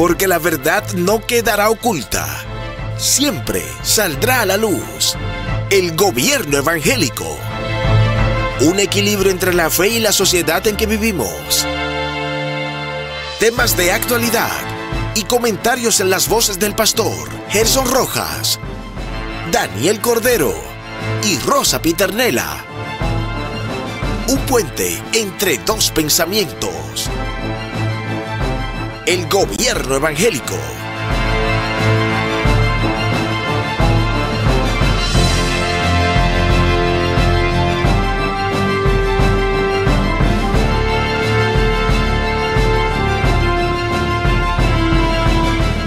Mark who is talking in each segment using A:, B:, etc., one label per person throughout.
A: porque la verdad no quedará oculta. Siempre saldrá a la luz. El gobierno evangélico. Un equilibrio entre la fe y la sociedad en que vivimos. Temas de actualidad y comentarios en las voces del pastor Gerson Rojas, Daniel Cordero y Rosa Piternela. Un puente entre dos pensamientos. El gobierno evangélico.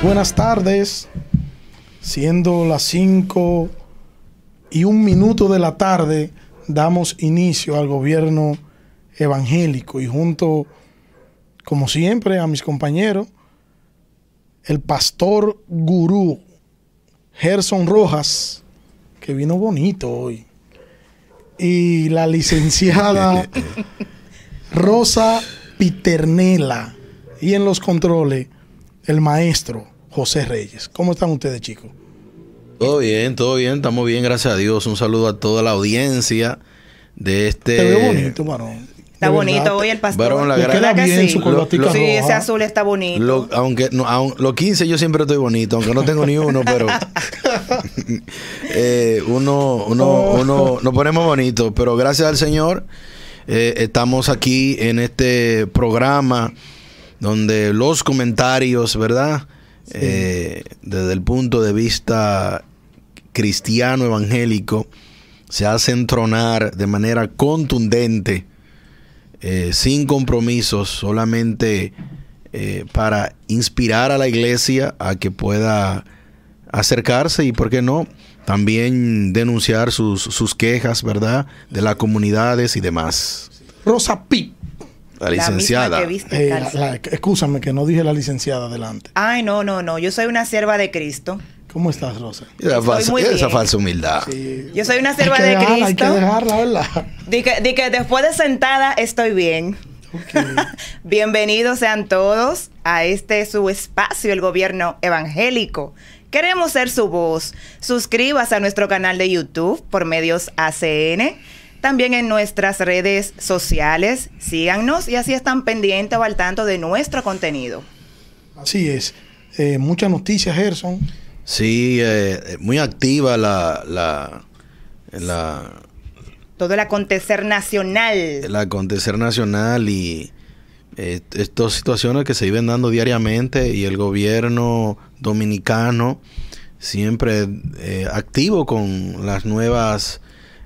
B: Buenas tardes, siendo las 5 y un minuto de la tarde, damos inicio al gobierno evangélico y junto, como siempre, a mis compañeros, el pastor gurú Gerson Rojas, que vino bonito hoy, y la licenciada Rosa Piternela, y en los controles, el maestro José Reyes. ¿Cómo están ustedes, chicos?
C: Todo bien, todo bien, estamos bien, gracias a Dios. Un saludo a toda la audiencia de este.
B: Te veo bonito, varón.
D: Está bonito hoy el pastor.
C: Varón, la
B: queda
D: ¿Verdad que
B: bien
D: sí?
B: su corbatica
D: Sí, ese
B: roja.
D: azul está bonito.
C: Lo- aunque no, aun- los 15 yo siempre estoy bonito, aunque no tengo ni uno, pero eh, uno, uno,
B: Oh.
C: uno nos ponemos bonitos. Pero gracias al Señor, eh, estamos aquí en este programa donde los comentarios, ¿verdad? Eh, desde el punto de vista cristiano evangélico, se hacen tronar de manera contundente, eh, sin compromisos, solamente eh, para inspirar a la iglesia a que pueda acercarse y, ¿por qué no? También denunciar sus, sus quejas, ¿verdad? De las comunidades y demás.
B: Rosa Pip.
C: La
D: La misma
C: licenciada.
D: que viste
B: Eh, la- excúsame que no dije la licenciada adelante.
D: Ay, no, no, no. Yo soy una sierva de Cristo.
B: ¿Cómo estás, Rosa?
C: Esa, falsa,
D: muy
C: esa falsa humildad.
B: Sí.
D: Yo soy una sierva
B: que
D: de
B: dejarla, Hay que
D: Cristo.
B: dejarla, ¿verdad?
D: Di que, di que después de sentada estoy bien. Bienvenidos sean todos a este su espacio, el gobierno evangélico. Queremos ser su voz. Suscríbase a nuestro canal de YouTube por medios ACN. También en nuestras redes sociales. Síganos y así están pendientes o al tanto de nuestro contenido.
B: Así es. Eh, muchas noticias, Gerson.
C: Sí, eh, muy activa la, la, la,
D: Todo el acontecer nacional.
C: el acontecer nacional y eh, estas situaciones que se viven dando diariamente y el gobierno dominicano siempre eh, activo con las nuevas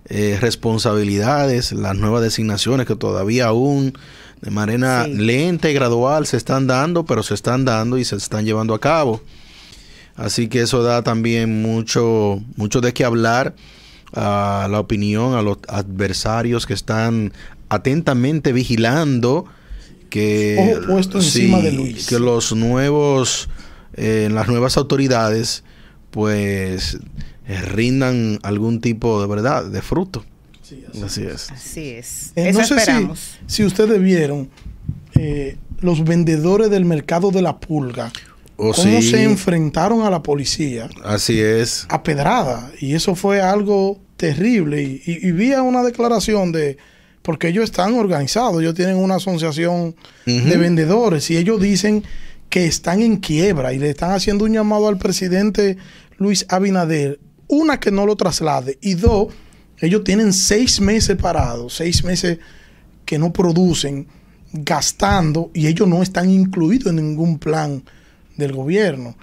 C: eh, responsabilidades, las nuevas designaciones que todavía aún de manera
D: Sí.
C: lenta y gradual se están dando, pero se están dando y se están llevando a cabo. Así que eso da también mucho, mucho de qué hablar a la opinión, a los adversarios que están atentamente vigilando que,
B: Ojo puesto encima de Luis.
C: que los nuevos, eh, las nuevas autoridades, pues eh, rindan algún tipo de verdad, de fruto. Así es.
D: Así es.
B: Eh,
D: Eso
B: no sé si,
D: esperamos.
B: si ustedes vieron eh, los vendedores del mercado de la pulga.
C: Oh,
B: cómo
C: sí.
B: se enfrentaron a la policía
C: Así es.
B: a pedrada. Y eso fue algo terrible. Y, y- y vi una declaración de. Porque ellos están organizados, ellos tienen una asociación de vendedores y ellos dicen que están en quiebra y le están haciendo un llamado al presidente Luis Abinader. Una, que no lo traslade. Y dos, ellos tienen seis meses parados, seis meses que no producen, gastando y ellos no están incluidos en ningún plan del gobierno.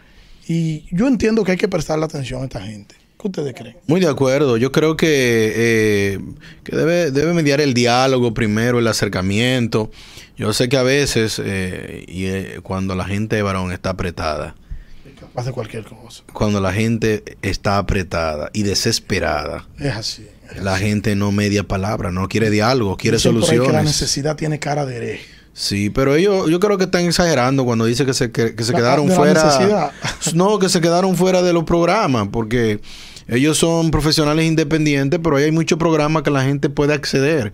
B: Y yo entiendo que hay que prestarle atención a esta gente. ¿Qué ustedes creen?
C: Muy de acuerdo. Yo creo que, eh, que debe, debe mediar el diálogo primero, el acercamiento. Yo sé que a veces, eh, y eh, cuando la gente, varón, está apretada,
B: Capaz de cualquier cosa.
C: cuando la gente está apretada y desesperada,
B: Es así. es
C: la
B: así.
C: gente no media palabra, no quiere diálogo, quiere
B: por ahí que la
C: soluciones.
B: necesidad tiene cara de hereje.
C: Sí, pero ellos, yo creo que están exagerando cuando dice que se, que, que se
B: La-
C: quedaron
B: de
C: fuera. No, que se quedaron fuera de los programas, porque ellos son profesionales independientes, pero ahí hay muchos programas que la gente puede acceder.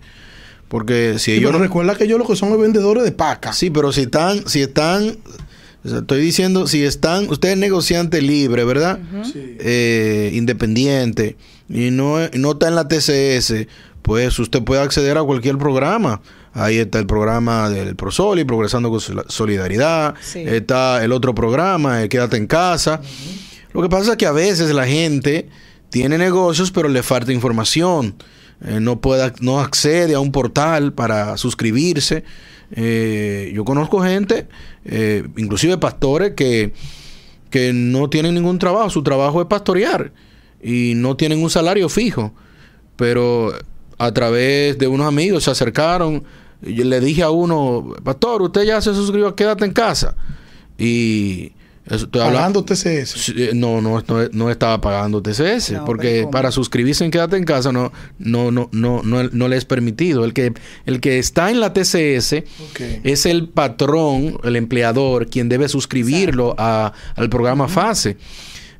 C: Porque si
B: Sí,
C: ellos
B: pero
C: no.
B: recuerda que ellos lo que son los vendedores de paca.
C: Sí, pero si están, si están, estoy diciendo, si están, usted es negociante libre, ¿verdad?
B: Sí.
C: Eh, independiente y no, no está en la TCS, pues usted puede acceder a cualquier programa. Ahí está el programa del ProSoli, Progresando con Sol- Solidaridad.
D: Sí.
C: Está el otro programa, el Quédate en Casa. Lo que pasa es que a veces la gente tiene negocios, pero le falta información. Eh, no, puede, no accede a un portal para suscribirse. Eh, yo conozco gente, eh, inclusive pastores, que, que no tienen ningún trabajo. Su trabajo es pastorear y no tienen un salario fijo. Pero a través de unos amigos se acercaron. Y yo le dije a uno, pastor, usted ya se suscribió, a quédate en casa. Y estoy hablando.
B: Pagando TCS.
C: Sí, eh, No, no, no, no estaba pagando TCS,
D: No,
C: porque para suscribirse en Quédate en Casa no, no, no, no, no, no le es permitido. El que, el que está en la TCS es el patrón, el empleador, quien debe suscribirlo a- al programa FASE.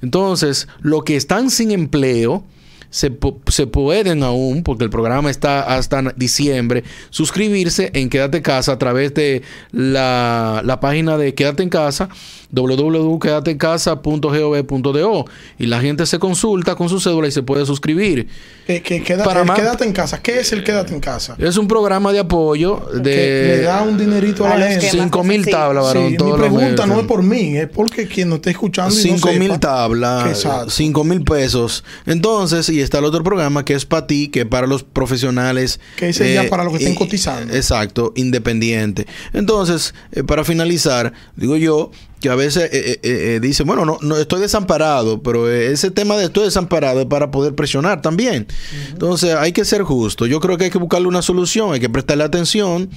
C: Entonces, los que están sin empleo se, se pueden aún, porque el programa está hasta diciembre, suscribirse en Quédate Casa a través de la, la página de Quédate en Casa, www.quedateencasa.gov.do y la gente se consulta con su cédula y se puede suscribir.
B: Que, que queda-
C: Para más-
B: quédate en casa. ¿Qué es el quédate en casa?
C: Es un programa de apoyo
B: Que
C: de
B: le da un dinerito a
D: a
B: la
D: que
B: gente.
D: más
C: 5 mil tablas,
B: Sí,
C: varón.
B: mi pregunta no es por mí, es porque quien nos esté escuchando y no
C: 5 mil tablas,
B: Exacto.
C: 5 mil pesos. Entonces, y está el otro programa que es para ti, que es para los profesionales. eh,
B: Que ese ya para los que estén
C: y-
B: cotizando.
C: Exacto, independiente. Entonces, eh, para finalizar, digo yo que a veces eh, eh, eh, dice, bueno, no, no estoy desamparado, pero eh, ese tema de estoy desamparado es para poder presionar también. Entonces, hay que ser justo. Yo creo que hay que buscarle una solución, hay que prestarle atención.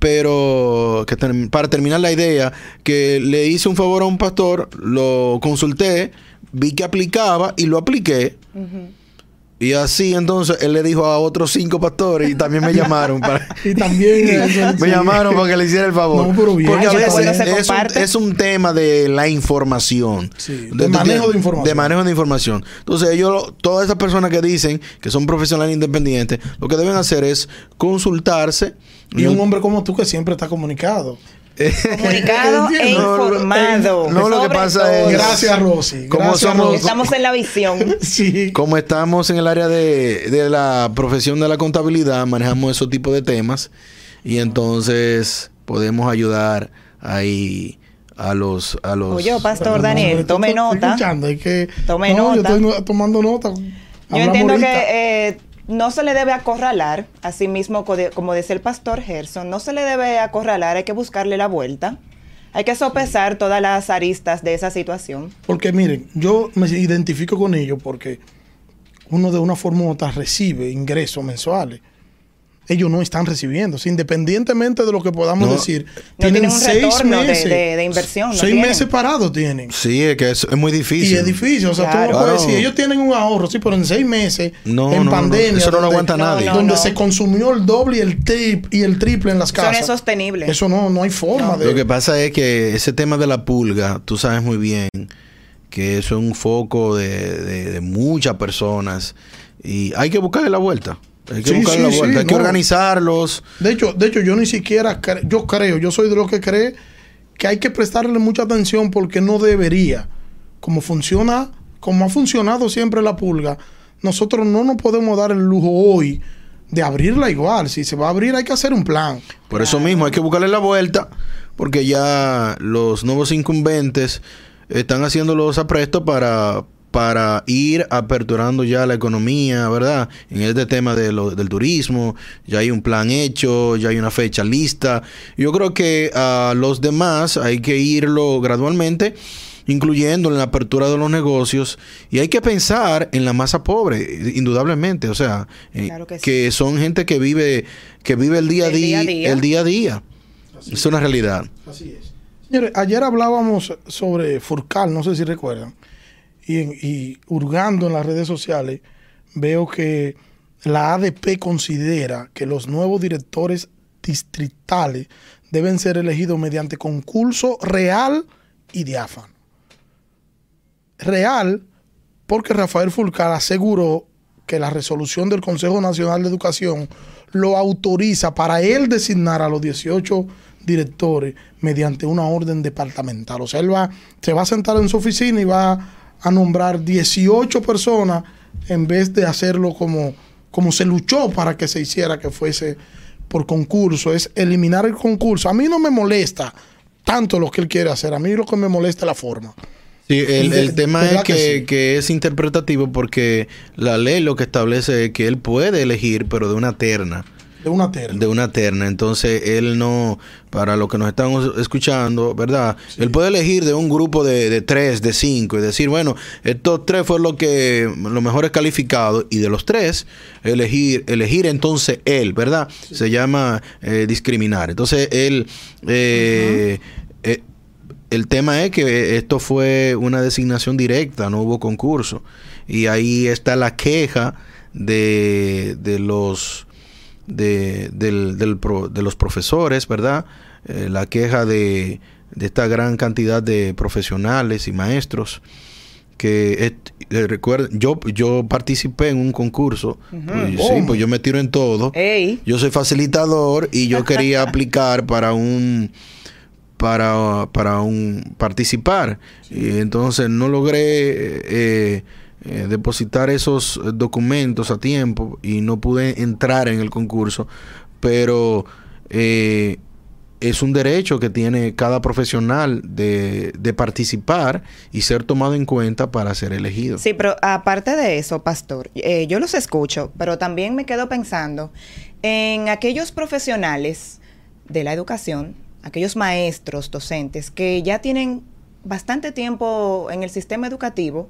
C: Pero que para terminar la idea, que le hice un favor a un pastor, lo consulté, vi que aplicaba y lo apliqué. Y así entonces él le dijo a otros cinco pastores y también me llamaron para...
B: Y también eso,
C: Me
B: sí.
C: llamaron para que le hiciera el favor.
B: No, pero bien.
C: Porque a veces es, un, es un tema de la información.
B: Sí, de manejo de información.
C: De manejo de información. Entonces, ellos, todas esas personas que dicen que son profesionales independientes, lo que deben hacer es consultarse.
B: Y un hombre como tú que siempre está comunicado.
D: Comunicado e
B: No,
C: no,
D: informado.
C: no, lo que
D: sobre
C: pasa
D: todo.
C: es-
B: Gracias, Rosy.
C: Como somos-.
D: Estamos en la visión.
B: Sí.
C: Como estamos en el área de, de la profesión de la contabilidad, manejamos esos tipos de temas y entonces podemos ayudar ahí a los... A los
D: Oye, Pastor
B: No,
D: Daniel,
B: estoy-
D: tome
B: estoy
D: nota.
B: escuchando, hay que-
D: Tome
B: no, Yo
D: nota.
B: estoy tomando nota.
D: Yo entiendo
B: ahorita.
D: que eh, no se le debe acorralar, así mismo como decía el pastor Gerson, no se le debe acorralar, hay que buscarle la vuelta. Hay que sopesar todas las aristas de esa situación.
B: Porque miren, yo me identifico con ellos porque uno de una forma u otra recibe ingresos mensuales. Ellos no están recibiendo. O sea, independientemente de lo que podamos
C: No.
B: decir,
D: No
B: tienen
D: tienen un
B: seis
D: de-
B: meses.
D: de- de inversión, no
B: seis
D: tienen.
B: meses parados tienen.
C: Sí, es que es, es muy difícil.
B: Y es difícil. O sea, tú
D: Claro.
B: no puedes decir, ellos tienen un ahorro, sí, pero en seis meses,
C: No,
B: en
C: no, no,
B: pandemia,
C: eso no lo
B: donde-
C: aguanta nadie.
B: Donde
D: no.
B: se consumió el doble y el, trip, y el triple en las
D: Eso
B: casas.
D: no es sostenible.
B: Eso no, no hay forma de...
C: Lo que pasa es que ese tema de la pulga, tú sabes muy bien que eso es un foco de, de- de muchas personas y hay que buscarle la vuelta. Hay que
B: Sí, sí,
C: la vuelta,
B: sí,
C: hay que organizarlos.
B: De hecho, de hecho, yo ni siquiera cre- yo creo, yo soy de los que cree que hay que prestarle mucha atención porque no debería. Como funciona, como ha funcionado siempre la pulga, nosotros no nos podemos dar el lujo hoy de abrirla igual. Si se va a abrir, hay que hacer un plan.
C: Por eso mismo hay que buscarle la vuelta, porque ya los nuevos incumbentes están haciendo los aprestos para, para ir aperturando ya la economía, ¿verdad? En este tema de lo- del turismo, ya hay un plan hecho, ya hay una fecha lista. Yo creo que a los demás hay que irlo gradualmente incluyendo en la apertura de los negocios y hay que pensar en la masa pobre indudablemente o sea eh,
D: Claro que sí.
C: que son gente que vive que vive el día a
D: El
C: día,
D: día a día.
C: el día a día es una realidad
B: Así es. Señores, ayer hablábamos sobre Furcal, no sé si recuerdan, y, hurgando en las redes sociales, veo que la ADP considera que los nuevos directores distritales deben ser elegidos mediante concurso real y diáfano. Real, porque Rafael Furcal aseguró que la resolución del Consejo Nacional de Educación lo autoriza para él designar a los 18 directores mediante una orden departamental. O sea, él va, se va a sentar en su oficina y va a nombrar 18 personas en vez de hacerlo como, como se luchó para que se hiciera, que fuese por concurso, es eliminar el concurso. A mí no me molesta tanto lo que él quiere hacer, a mí lo que me molesta es la forma.
C: Sí, el, tema es que, que, es interpretativo porque la ley lo que establece es que él puede elegir, pero de una terna.
B: De una terna.
C: De una terna. Entonces, él no, para los que nos están escuchando, ¿verdad? Él puede elegir de un grupo de, tres, de cinco, y decir, bueno, estos tres fueron lo que, los mejores calificados, y de los tres, elegir, elegir entonces él, ¿verdad? Se llama eh, discriminar. Entonces, él, eh, eh, el tema es que esto fue una designación directa, no hubo concurso. Y ahí está la queja de, de los de, del, de los profesores, ¿verdad? Eh, la queja de, de, esta gran cantidad de profesionales y maestros que eh, recuerden, yo, yo participé en un concurso, pues, sí, pues yo me tiro en todo. Yo soy facilitador y yo quería aplicar para un para, para un participar. Y entonces no logré eh, eh, depositar esos documentos a tiempo y no pude entrar en el concurso, pero eh, es un derecho que tiene cada profesional de, participar y ser tomado en cuenta para ser elegido.
D: Sí, pero aparte de eso, pastor, eh, yo los escucho, pero también me quedo pensando en aquellos profesionales de la educación, aquellos maestros, docentes, que ya tienen bastante tiempo en el sistema educativo,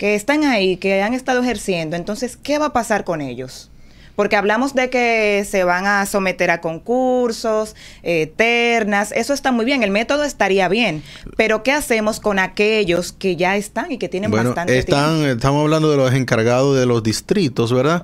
D: que están ahí, que han estado ejerciendo, entonces, ¿qué va a pasar con ellos? Porque hablamos de que se van a someter a concursos, eternas, eso está muy bien, el método estaría bien, pero ¿qué hacemos con aquellos que ya están y que tienen bueno, bastante
C: están,
D: tiempo?
C: Estamos hablando de los encargados de los distritos, ¿verdad?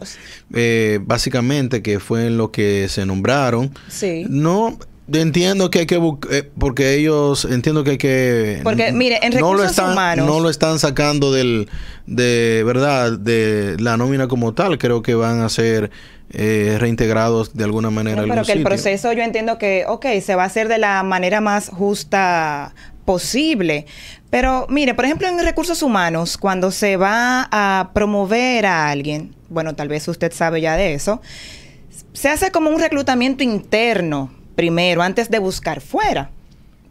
C: Eh, básicamente, que fue en lo que se nombraron.
D: Sí.
C: No, Entiendo que hay que buscar, eh, porque ellos, entiendo que hay que...
D: Porque, mire, en recursos
C: no lo están,
D: humanos...
C: No lo están sacando del, de verdad, de la nómina como tal. Creo que van a ser eh, reintegrados de alguna manera.
D: pero que el proceso yo entiendo que, ok, se va a hacer de la manera más justa posible. Pero mire, por ejemplo, en recursos humanos, cuando se va a promover a alguien, bueno, tal vez usted sabe ya de eso, se hace como un reclutamiento interno primero antes de buscar fuera.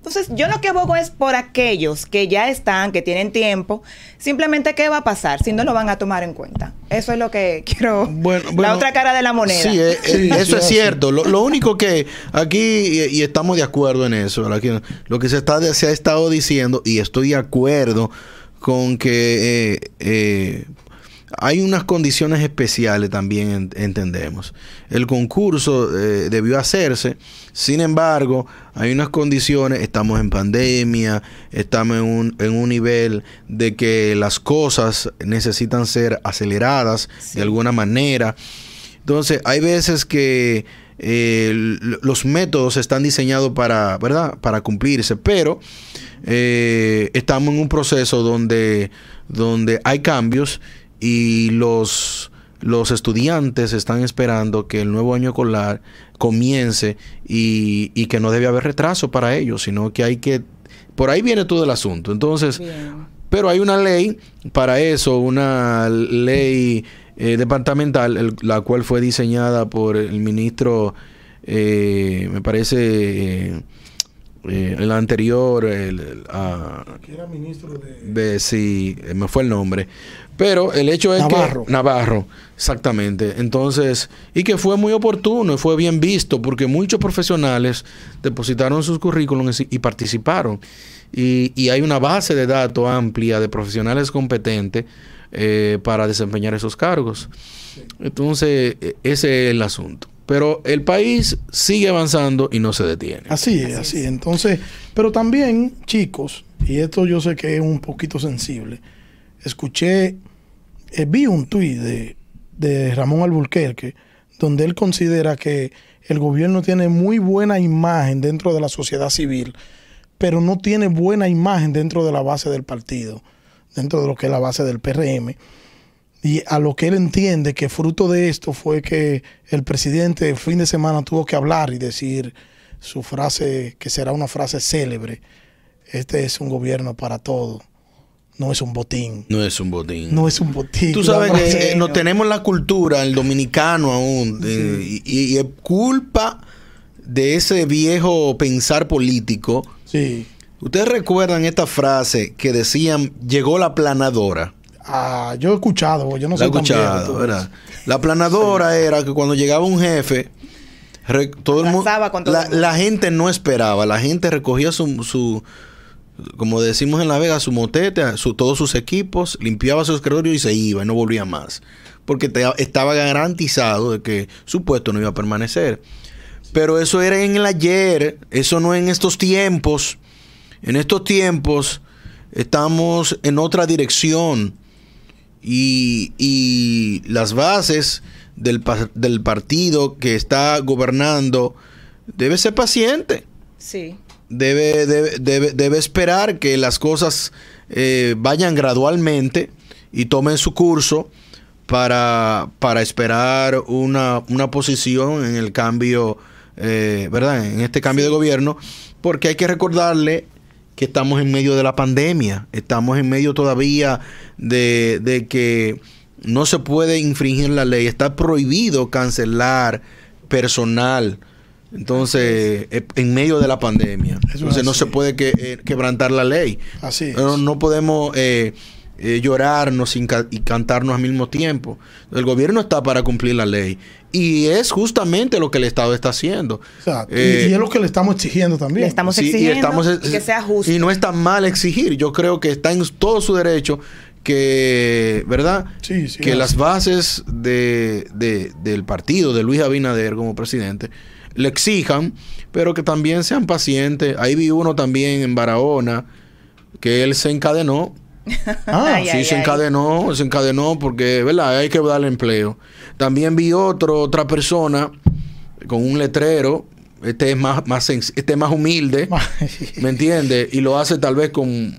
D: Entonces, yo lo que abogo es por aquellos que ya están, que tienen tiempo, simplemente qué va a pasar si no lo van a tomar en cuenta. Eso es lo que quiero. Bueno, la otra cara de la moneda.
C: Sí, eh, eh, eso es cierto. Lo, único que aquí, y, estamos de acuerdo en eso, lo que se, está, se ha estado diciendo, y estoy de acuerdo con que eh, hay unas condiciones especiales también, entendemos. El concurso eh, debió hacerse, sin embargo, hay unas condiciones, estamos en pandemia, estamos en un, en un nivel de que las cosas necesitan ser aceleradas de alguna manera. Entonces, hay veces que eh, los métodos están diseñados para, ¿verdad? para cumplirse, pero eh, estamos en un proceso donde, donde hay cambios y los, los estudiantes están esperando que el nuevo año escolar comience y, y, que no debe haber retraso para ellos, sino que hay que... Por ahí viene todo el asunto. Entonces, pero hay una ley para eso, una ley eh, departamental, la cual fue diseñada por el ministro, eh, me parece... Eh, eh, el anterior, el,
B: ah, era ministro de...
C: de... Sí, me fue el nombre. Pero el hecho es
B: Navarro.
C: que... Navarro, exactamente. Entonces, y que fue muy oportuno y fue bien visto porque muchos profesionales depositaron sus currículums y, participaron. Y, y, hay una base de datos amplia de profesionales competentes eh, para desempeñar esos cargos. Entonces, e, ese es el asunto. Pero el país sigue avanzando y no se detiene.
B: Así es, así es. Entonces, pero también, chicos, y esto yo sé que es un poquito sensible, escuché, eh, vi un tuit de, de Ramón Alburquerque, donde él considera que el gobierno tiene muy buena imagen dentro de la sociedad civil, pero no tiene buena imagen dentro de la base del partido, dentro de lo que es la base del PRM. Y a lo que él entiende que fruto de esto fue que el presidente el fin de semana tuvo que hablar y decir su frase, que será una frase célebre. Este es un gobierno para todos. No es un botín.
C: No es un botín.
B: No es un botín.
C: Tú sabes que eh, no tenemos la cultura, el dominicano aún, eh, y, y es culpa de ese viejo pensar político.
B: Sí.
C: Ustedes recuerdan esta frase que decían, llegó la planadora.
B: Ah, yo he escuchado, yo no
C: La
B: sé
C: he escuchado, ¿verdad? La planadora era que cuando llegaba un jefe, re- todo el
D: todo
C: la,
D: el mundo.
C: la gente no esperaba, la gente recogía su, su como decimos en La Vega, su motete, su, todos sus equipos, limpiaba su escritorio y se iba y no volvía más. Porque estaba garantizado de que su puesto no iba a permanecer. Pero eso era en el ayer, eso no en estos tiempos. En estos tiempos estamos en otra dirección y, las bases del, del partido que está gobernando debe ser paciente,
D: Sí.
C: Debe, debe, debe, debe esperar que las cosas eh, vayan gradualmente y tomen su curso para, para esperar una, una posición en el cambio, eh, ¿verdad? En este cambio de gobierno, porque hay que recordarle que estamos en medio de la pandemia, estamos en medio todavía de, de que no se puede infringir la ley, está prohibido cancelar personal. Entonces, eh, en medio de la pandemia.
B: es
C: Entonces, no se puede que- eh, quebrantar la ley.
B: Así es.
C: No, no podemos eh, eh, llorarnos sin ca- y cantarnos al mismo tiempo. El gobierno está para cumplir la ley. Y es justamente lo que el Estado está haciendo.
B: Exacto. Y-
C: Eh,
B: y, es lo que le estamos exigiendo también.
D: Le estamos
C: Sí,
D: exigiendo
C: y estamos,
D: y que sea justo.
C: Y no está mal exigir. Yo creo que está en todo su derecho que, ¿verdad?
B: Sí, sí,
C: que las bases de, de- del partido de Luis Abinader como presidente le exijan, pero que también sean pacientes. Ahí vi uno también en Barahona que él se encadenó.
B: Ah,
D: Ay,
C: sí,
D: ay,
C: se
D: ay.
C: encadenó, se encadenó porque, ¿verdad? Hay que darle empleo. También vi otro, otra persona con un letrero. Este es más, más, este es más humilde. ¿Me entiendes? Y lo hace tal vez con,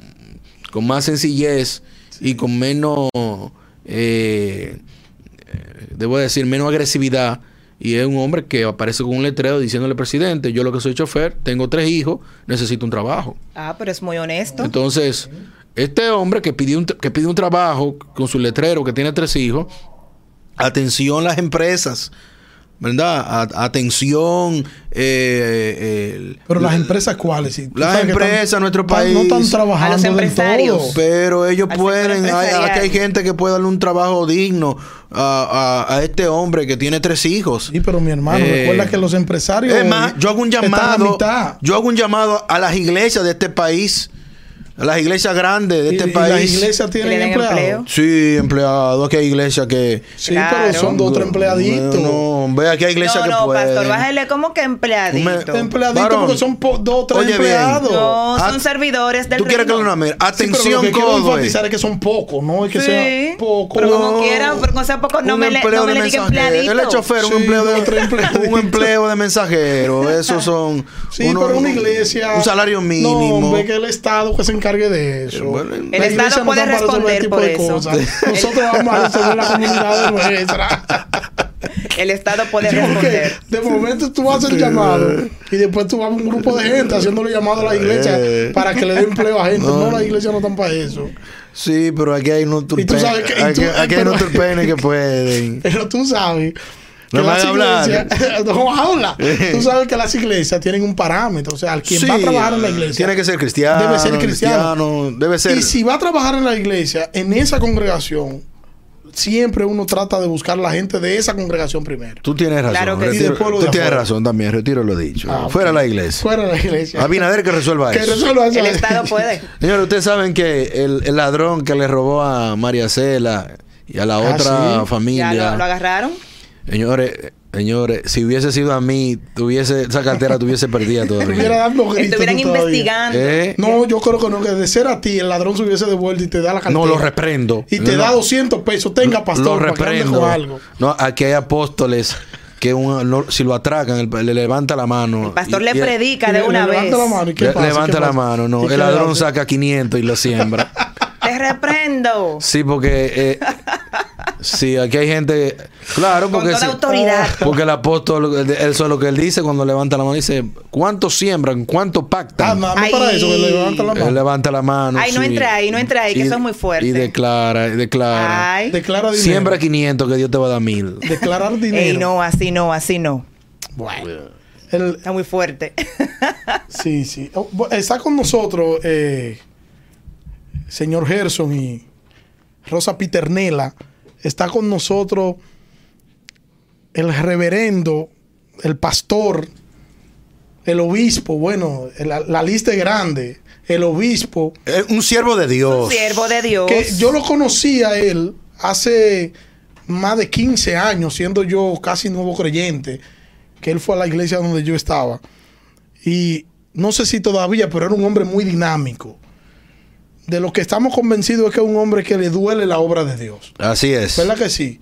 C: con más sencillez y con menos, eh, eh, debo decir, menos agresividad. Y es un hombre que aparece con un letrero diciéndole, presidente, yo lo que soy chofer, tengo tres hijos, necesito un trabajo.
D: Ah, pero es muy honesto.
C: Entonces, este hombre que pidió un, que pide un trabajo con su letrero, que tiene tres hijos, atención las empresas, ¿verdad? A- atención. eh, el-
B: Pero las empresas cuáles? Si
C: Las empresas
B: están-
C: nuestro
B: están-
C: país.
B: No están trabajando
D: A los empresarios.
B: todo.
C: Pero ellos pueden, hay, aquí hay gente que puede darle un trabajo digno a, a- a este hombre que tiene tres hijos.
B: Sí, pero mi hermano,
C: Eh,
B: recuerda que los empresarios.
C: Es más, yo hago un llamado. Yo hago un llamado a las iglesias de este país, las iglesias grandes de
B: Y-
C: este
B: y
C: país.
B: las iglesias tienen empleados.
D: empleo.
C: Sí, empleados, aquí hay iglesias que.
B: Sí,
D: Claro.
B: pero son dos o tres empleaditos.
C: No, ve aquí hay iglesias
D: no,
C: que
D: no,
C: pueden.
D: pastor, bájale como que empleadito.
C: Me-
B: Empleaditos
C: Varón.
B: porque son po- dos o tres
C: Oye, bien.
B: empleados.
D: No, son
C: At-
D: servidores del
C: ¿Tú quieres que
D: reino.
C: lo nombre?
B: Sí, pero
C: Atención,
B: lo que quiero
C: codo.
B: enfatizar es que son pocos, no es que
D: Sí,
B: sean pocos.
D: pero como
C: No.
D: quieran, pero con sea poco, no
C: Un
D: me le,
C: empleo
D: no me
C: de
D: le diga
C: mensajero.
D: empleadito.
C: Él es chofer, un empleo de un empleo de mensajero. Esos son.
B: Sí, pero una iglesia.
C: Un salario mínimo.
B: No, ve que el Estado que se encargue de eso.
C: Bueno,
B: La
C: El
D: Estado
B: no
D: puede
B: resolver
D: responder por
B: de
D: eso.
B: cosas. Nosotros vamos a resolver la comunidad nuestra.
D: El Estado puede
B: Sí, porque
D: responder.
B: de momento tú haces el llamado y después tú vas a un grupo de gente haciéndole llamado a la iglesia
C: Eh.
B: para que le dé empleo a gente.
C: No.
B: No, la iglesia no están para eso.
C: Sí, pero aquí hay unos
B: y
C: Aquí, aquí hay unos turpenes que pueden.
B: Pero tú sabes
C: No me hablar.
B: no habla. Tú sabes que las iglesias tienen un parámetro. O sea, quien
C: Sí,
B: va a trabajar en la iglesia
C: Tiene que ser cristiano.
B: debe ser cristiano.
C: Debe ser.
B: Y si va a trabajar en la iglesia, en esa congregación, siempre uno trata de buscar la gente de esa congregación primero.
C: Tú tienes razón.
D: Claro que sí.
B: Después lo
C: tú tienes
B: afuera.
C: razón también. Retiro lo dicho.
B: Ah.
C: Fuera la iglesia.
B: Fuera de la iglesia.
C: Abinader que resuelva
B: que
C: eso.
B: resuelva eso.
D: El Estado puede.
C: Señores, ustedes saben que el, el ladrón que le robó a María Cela y a la
B: Ah,
C: otra
B: sí.
C: familia.
D: Ya lo, lo agarraron.
C: Señores, señores, si hubiese sido a mí, tuviese esa cartera tuviese perdida
B: Estuviera
C: todavía.
B: dando gritos
D: Estuvieran investigando.
C: ¿Eh?
B: No, yo creo que no, que de ser a ti, el ladrón se hubiese devuelto y te da la cartera.
C: No lo reprendo.
B: Y te
C: No,
B: da 200 pesos. Tenga, pastor,
C: Lo
B: para que ande
C: reprendo.
B: algo.
C: No, aquí hay apóstoles que un- no- si lo atracan, el- le levanta la mano.
D: El pastor
C: Y-
D: le predica
B: Y
D: de
B: le-
D: una
B: le
D: vez.
B: levanta la mano. ¿Y qué
C: le-
B: pasa?
C: levanta
B: ¿Qué
C: la
B: pasa?
C: mano,
B: ¿Y
C: no. El
B: le
C: ladrón
B: hace?
C: saca 500 y lo siembra.
D: Te reprendo.
C: Sí, porque eh, Sí, aquí hay gente. Claro,
D: Con
C: porque.
D: toda
C: sí,
D: autoridad.
C: Porque el apóstol, eso es lo que él dice cuando levanta la mano. Dice: ¿Cuántos siembran? ¿Cuántos
B: Ah,
C: pactan?
B: no, no para eso, que le levanta la
C: Él
B: mano.
C: levanta la mano.
D: Ay, no
C: sí.
D: entre ahí, no entre ahí, que
C: Y-
D: eso es muy fuerte.
C: Y declara, y declara.
D: Ay.
B: Declara dinero.
C: Siembra 500 que Dios te va a dar mil.
B: Declarar dinero.
D: Ey, no, así no, así no.
B: Bueno. El-
D: Está muy fuerte.
B: sí, sí. Oh, Está con nosotros eh, señor Gerson y Rosa Piternela. Está con nosotros el reverendo, el pastor, el obispo. Bueno, la, la lista es grande. El obispo.
C: Eh, Un siervo de Dios.
D: Siervo de Dios.
B: Que yo lo conocí a él hace más de 15 años, siendo yo casi nuevo creyente, que él fue a la iglesia donde yo estaba. Y no sé si todavía, pero era un hombre muy dinámico. De lo que estamos convencidos es que es un hombre que le duele la obra de Dios.
C: Así es.
B: ¿Verdad que sí?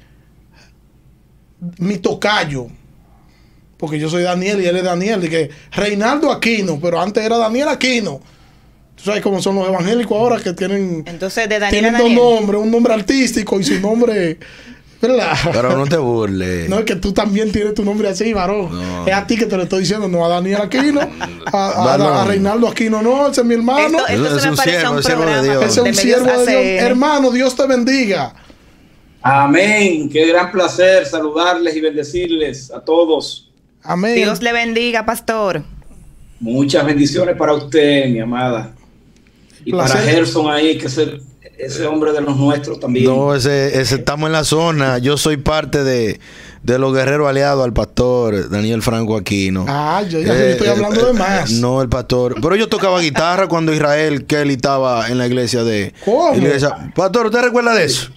B: Mi tocayo, porque yo soy Daniel y él es Daniel, de que Reinaldo Aquino, pero antes era Daniel Aquino. Tú sabes cómo son los evangélicos ahora que tienen
D: Entonces, de Daniel a
B: tienen dos
D: Daniel.
B: nombres, un nombre artístico y su nombre, ¿verdad?
C: Pero no te burles.
B: No es que tú también tienes tu nombre así, varón.
C: No.
B: Es a ti que te lo estoy diciendo, no a Daniel Aquino, a, a-
C: Varón.
B: a Reinaldo Aquino, no, ese es mi hermano.
D: Esto, esto
C: Es
D: se
C: un siervo,
D: un
C: siervo de
D: programa
C: Dios.
B: ese es un
D: medios
B: siervo de Dios.
D: ACN.
B: Hermano, Dios te bendiga.
E: Amén. Qué gran placer saludarles y bendecirles a todos.
B: Amén.
D: Dios le bendiga, pastor.
E: Muchas bendiciones para usted, mi amada. Y
B: Placer.
E: para Gerson ahí, que es el- ese hombre de los nuestros también.
C: No, ese, ese- estamos en la zona. Yo soy parte de, de los guerreros aliados al pastor Daniel Franco Aquino.
B: Ah, yo ya
C: Eh,
B: estoy
C: eh,
B: hablando de
C: eh,
B: más.
C: No, el pastor. Pero yo tocaba guitarra cuando Israel Kelly estaba en la iglesia de.
B: ¿Cómo?
C: iglesia- Pastor, ¿usted recuerda de eso?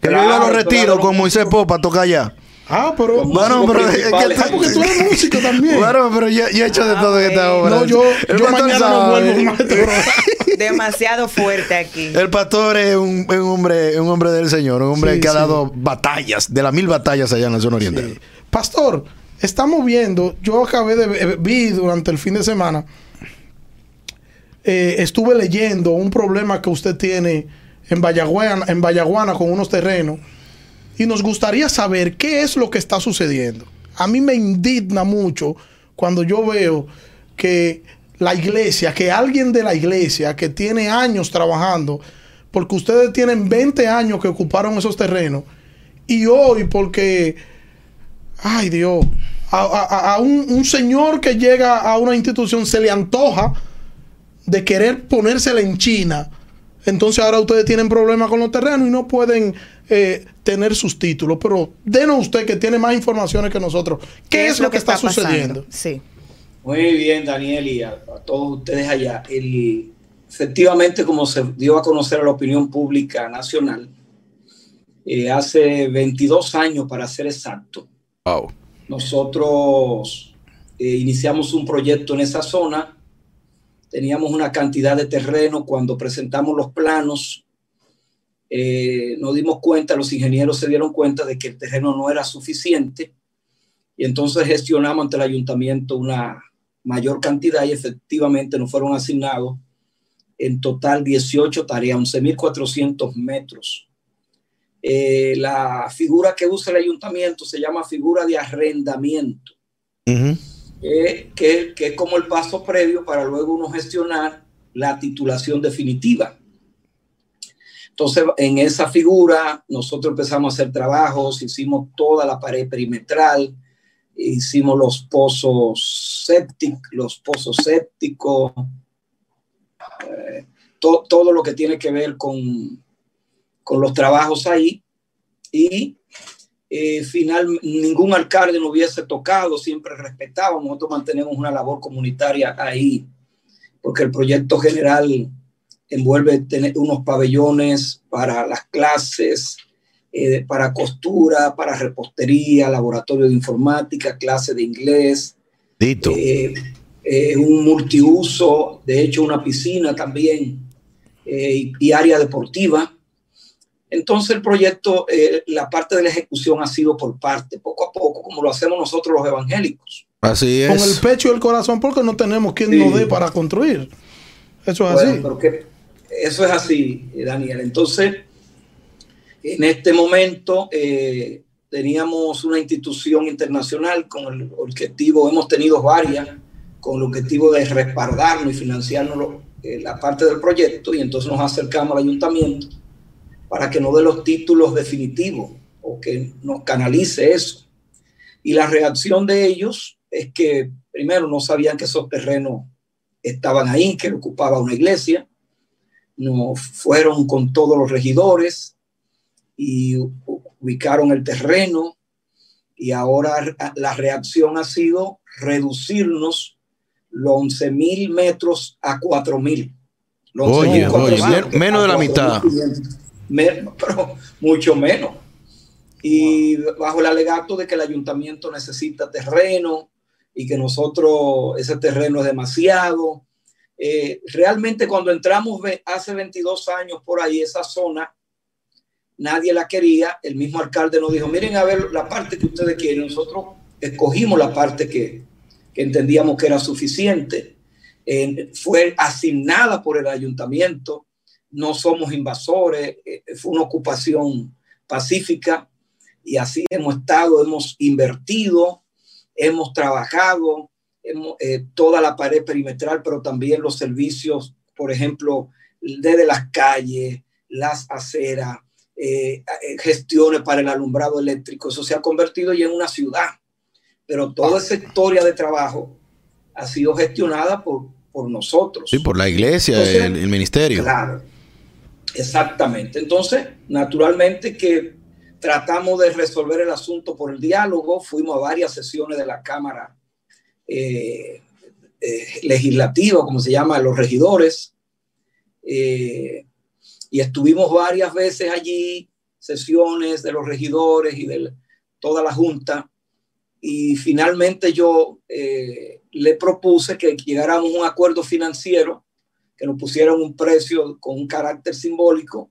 C: Que yo
E: Claro,
C: iba a los retiros
E: claro.
C: con Moisés Popa a tocar allá.
B: Ah, pero.
C: Bueno, pero es que-.
B: Ah, porque tú eres músico también.
C: Bueno, pero yo, yo he hecho de todo en esta obra.
B: no, yo,
C: El
B: yo no vuelvo más este.
D: Demasiado fuerte aquí.
C: El pastor es un, hombre, un hombre del Señor, un hombre
B: Sí,
C: que ha
B: sí.
C: dado batallas, de las mil batallas allá en la zona oriental.
B: Sí. Pastor, estamos viendo, yo acabé de vi durante el fin de semana, eh, estuve leyendo un problema que usted tiene en Vallaguana, en Vallaguana con unos terrenos y nos gustaría saber qué es lo que está sucediendo. A mí me indigna mucho cuando yo veo que la iglesia, que alguien de la iglesia que tiene años trabajando, porque ustedes tienen 20 años que ocuparon esos terrenos, y hoy porque, ay Dios, a, un, un señor que llega a una institución se le antoja de querer ponérsela en China. Entonces ahora ustedes tienen problemas con los terrenos y no pueden eh, tener sus títulos. Pero denos usted que tiene más informaciones que nosotros. ¿Qué, es, lo que, está, sucediendo?
D: Sí.
E: Muy bien, Daniel, y a, a todos ustedes allá. El- efectivamente, como se dio a conocer a la opinión pública nacional, eh, hace 22 años, para ser exacto,
C: Wow.
E: nosotros eh, iniciamos un proyecto en esa zona. Teníamos una cantidad de terreno cuando presentamos los planos. eh, nos dimos cuenta, los ingenieros se dieron cuenta de que el terreno no era suficiente y entonces gestionamos ante el ayuntamiento una mayor cantidad y efectivamente nos fueron asignados en total 18 tareas, 11.400 metros. Eh, la figura que usa el ayuntamiento se llama figura de arrendamiento. Eh, que, que es como el paso previo para luego uno gestionar la titulación definitiva. Entonces, en esa figura, nosotros empezamos a hacer trabajos, hicimos toda la pared perimetral, hicimos los pozos sépticos, los pozos sépticos, eh, to- todo lo que tiene que ver con, con los trabajos ahí. Y eh, final, ningún alcalde no hubiese tocado, siempre respetábamos, nosotros mantenemos una labor comunitaria ahí, porque el proyecto general envuelve tener unos pabellones para las clases, eh, para costura, para repostería, laboratorio de informática, clase de inglés,
C: Dito.
E: eh, eh, un multiuso, de hecho una piscina también y área deportiva. Entonces el proyecto, eh, la parte de la ejecución ha sido por parte, poco a poco, como lo hacemos nosotros los evangélicos.
C: Así
B: Con el
C: es.
B: pecho y el corazón porque no tenemos quien
E: Sí.
B: nos dé para construir. Eso es
E: Bueno,
B: así.
E: pero que- eso es así, eh, Daniel. Entonces, En este momento eh, teníamos una institución internacional con el objetivo, hemos tenido varias, con el objetivo de respaldarnos y financiarnos eh, la parte del proyecto y entonces nos acercamos al ayuntamiento para que nos dé los títulos definitivos o que nos canalice eso. Y la reacción de ellos es que primero no sabían que esos terrenos estaban ahí, que ocupaba una iglesia. Nos fueron con todos los regidores y ubicaron el terreno y ahora la reacción ha sido reducirnos los 11 mil metros a 4 mil.
C: Oye, menos de la mitad.
E: pero mucho menos. Y bajo el alegato de que el ayuntamiento necesita terreno y que nosotros, ese terreno es demasiado. Eh, realmente cuando entramos hace 22 años por ahí, esa zona, nadie la quería. El mismo alcalde nos dijo, miren a ver la parte que ustedes quieren. Nosotros escogimos la parte que, que entendíamos que era suficiente. fue asignada por el ayuntamiento no somos invasores, eh, fue una ocupación pacífica y así hemos estado, hemos invertido, hemos trabajado, hemos, eh, toda la pared perimetral, pero también los servicios, por ejemplo, desde las calles, las aceras, eh, gestiones para el alumbrado eléctrico, eso se ha convertido ya en una ciudad, pero toda esa historia de trabajo ha sido gestionada por, por nosotros.
C: Sí, por la iglesia, el, el, ministerio.
E: Claro. Exactamente. Entonces, naturalmente que tratamos de resolver el asunto por el diálogo, fuimos a varias sesiones de la Cámara eh, eh, Legislativa, como se llama, los regidores, eh, y estuvimos varias veces allí, sesiones de los regidores y de toda la Junta, y finalmente yo le propuse que llegáramos a un acuerdo financiero que nos pusieron un precio con un carácter simbólico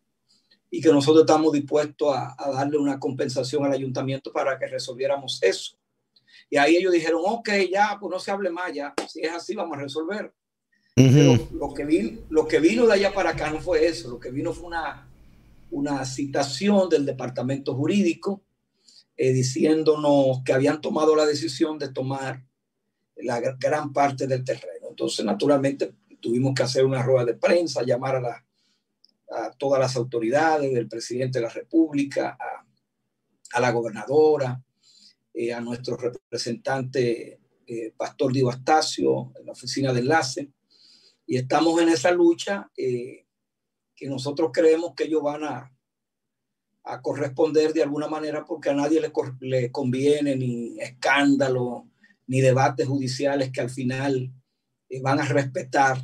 E: y que nosotros estamos dispuestos a, darle una compensación al ayuntamiento para que resolviéramos eso. Y ahí ellos dijeron, ok, ya, pues no se hable más, ya, si es así, vamos a resolver. Pero lo que, vino, lo que vino de allá para acá no fue eso, lo que vino fue una, una citación del departamento jurídico eh, diciéndonos que habían tomado la decisión de tomar la gran parte del terreno. Entonces, naturalmente, tuvimos que hacer una rueda de prensa, llamar a, a todas las autoridades, del presidente de la República, a, la gobernadora, eh, a nuestro representante eh, Pastor Diego Astacio, en la oficina de enlace, y estamos en esa lucha eh, que nosotros creemos que ellos van a, a corresponder de alguna manera porque a nadie le, le conviene ni escándalo ni debates judiciales que al final van a respetar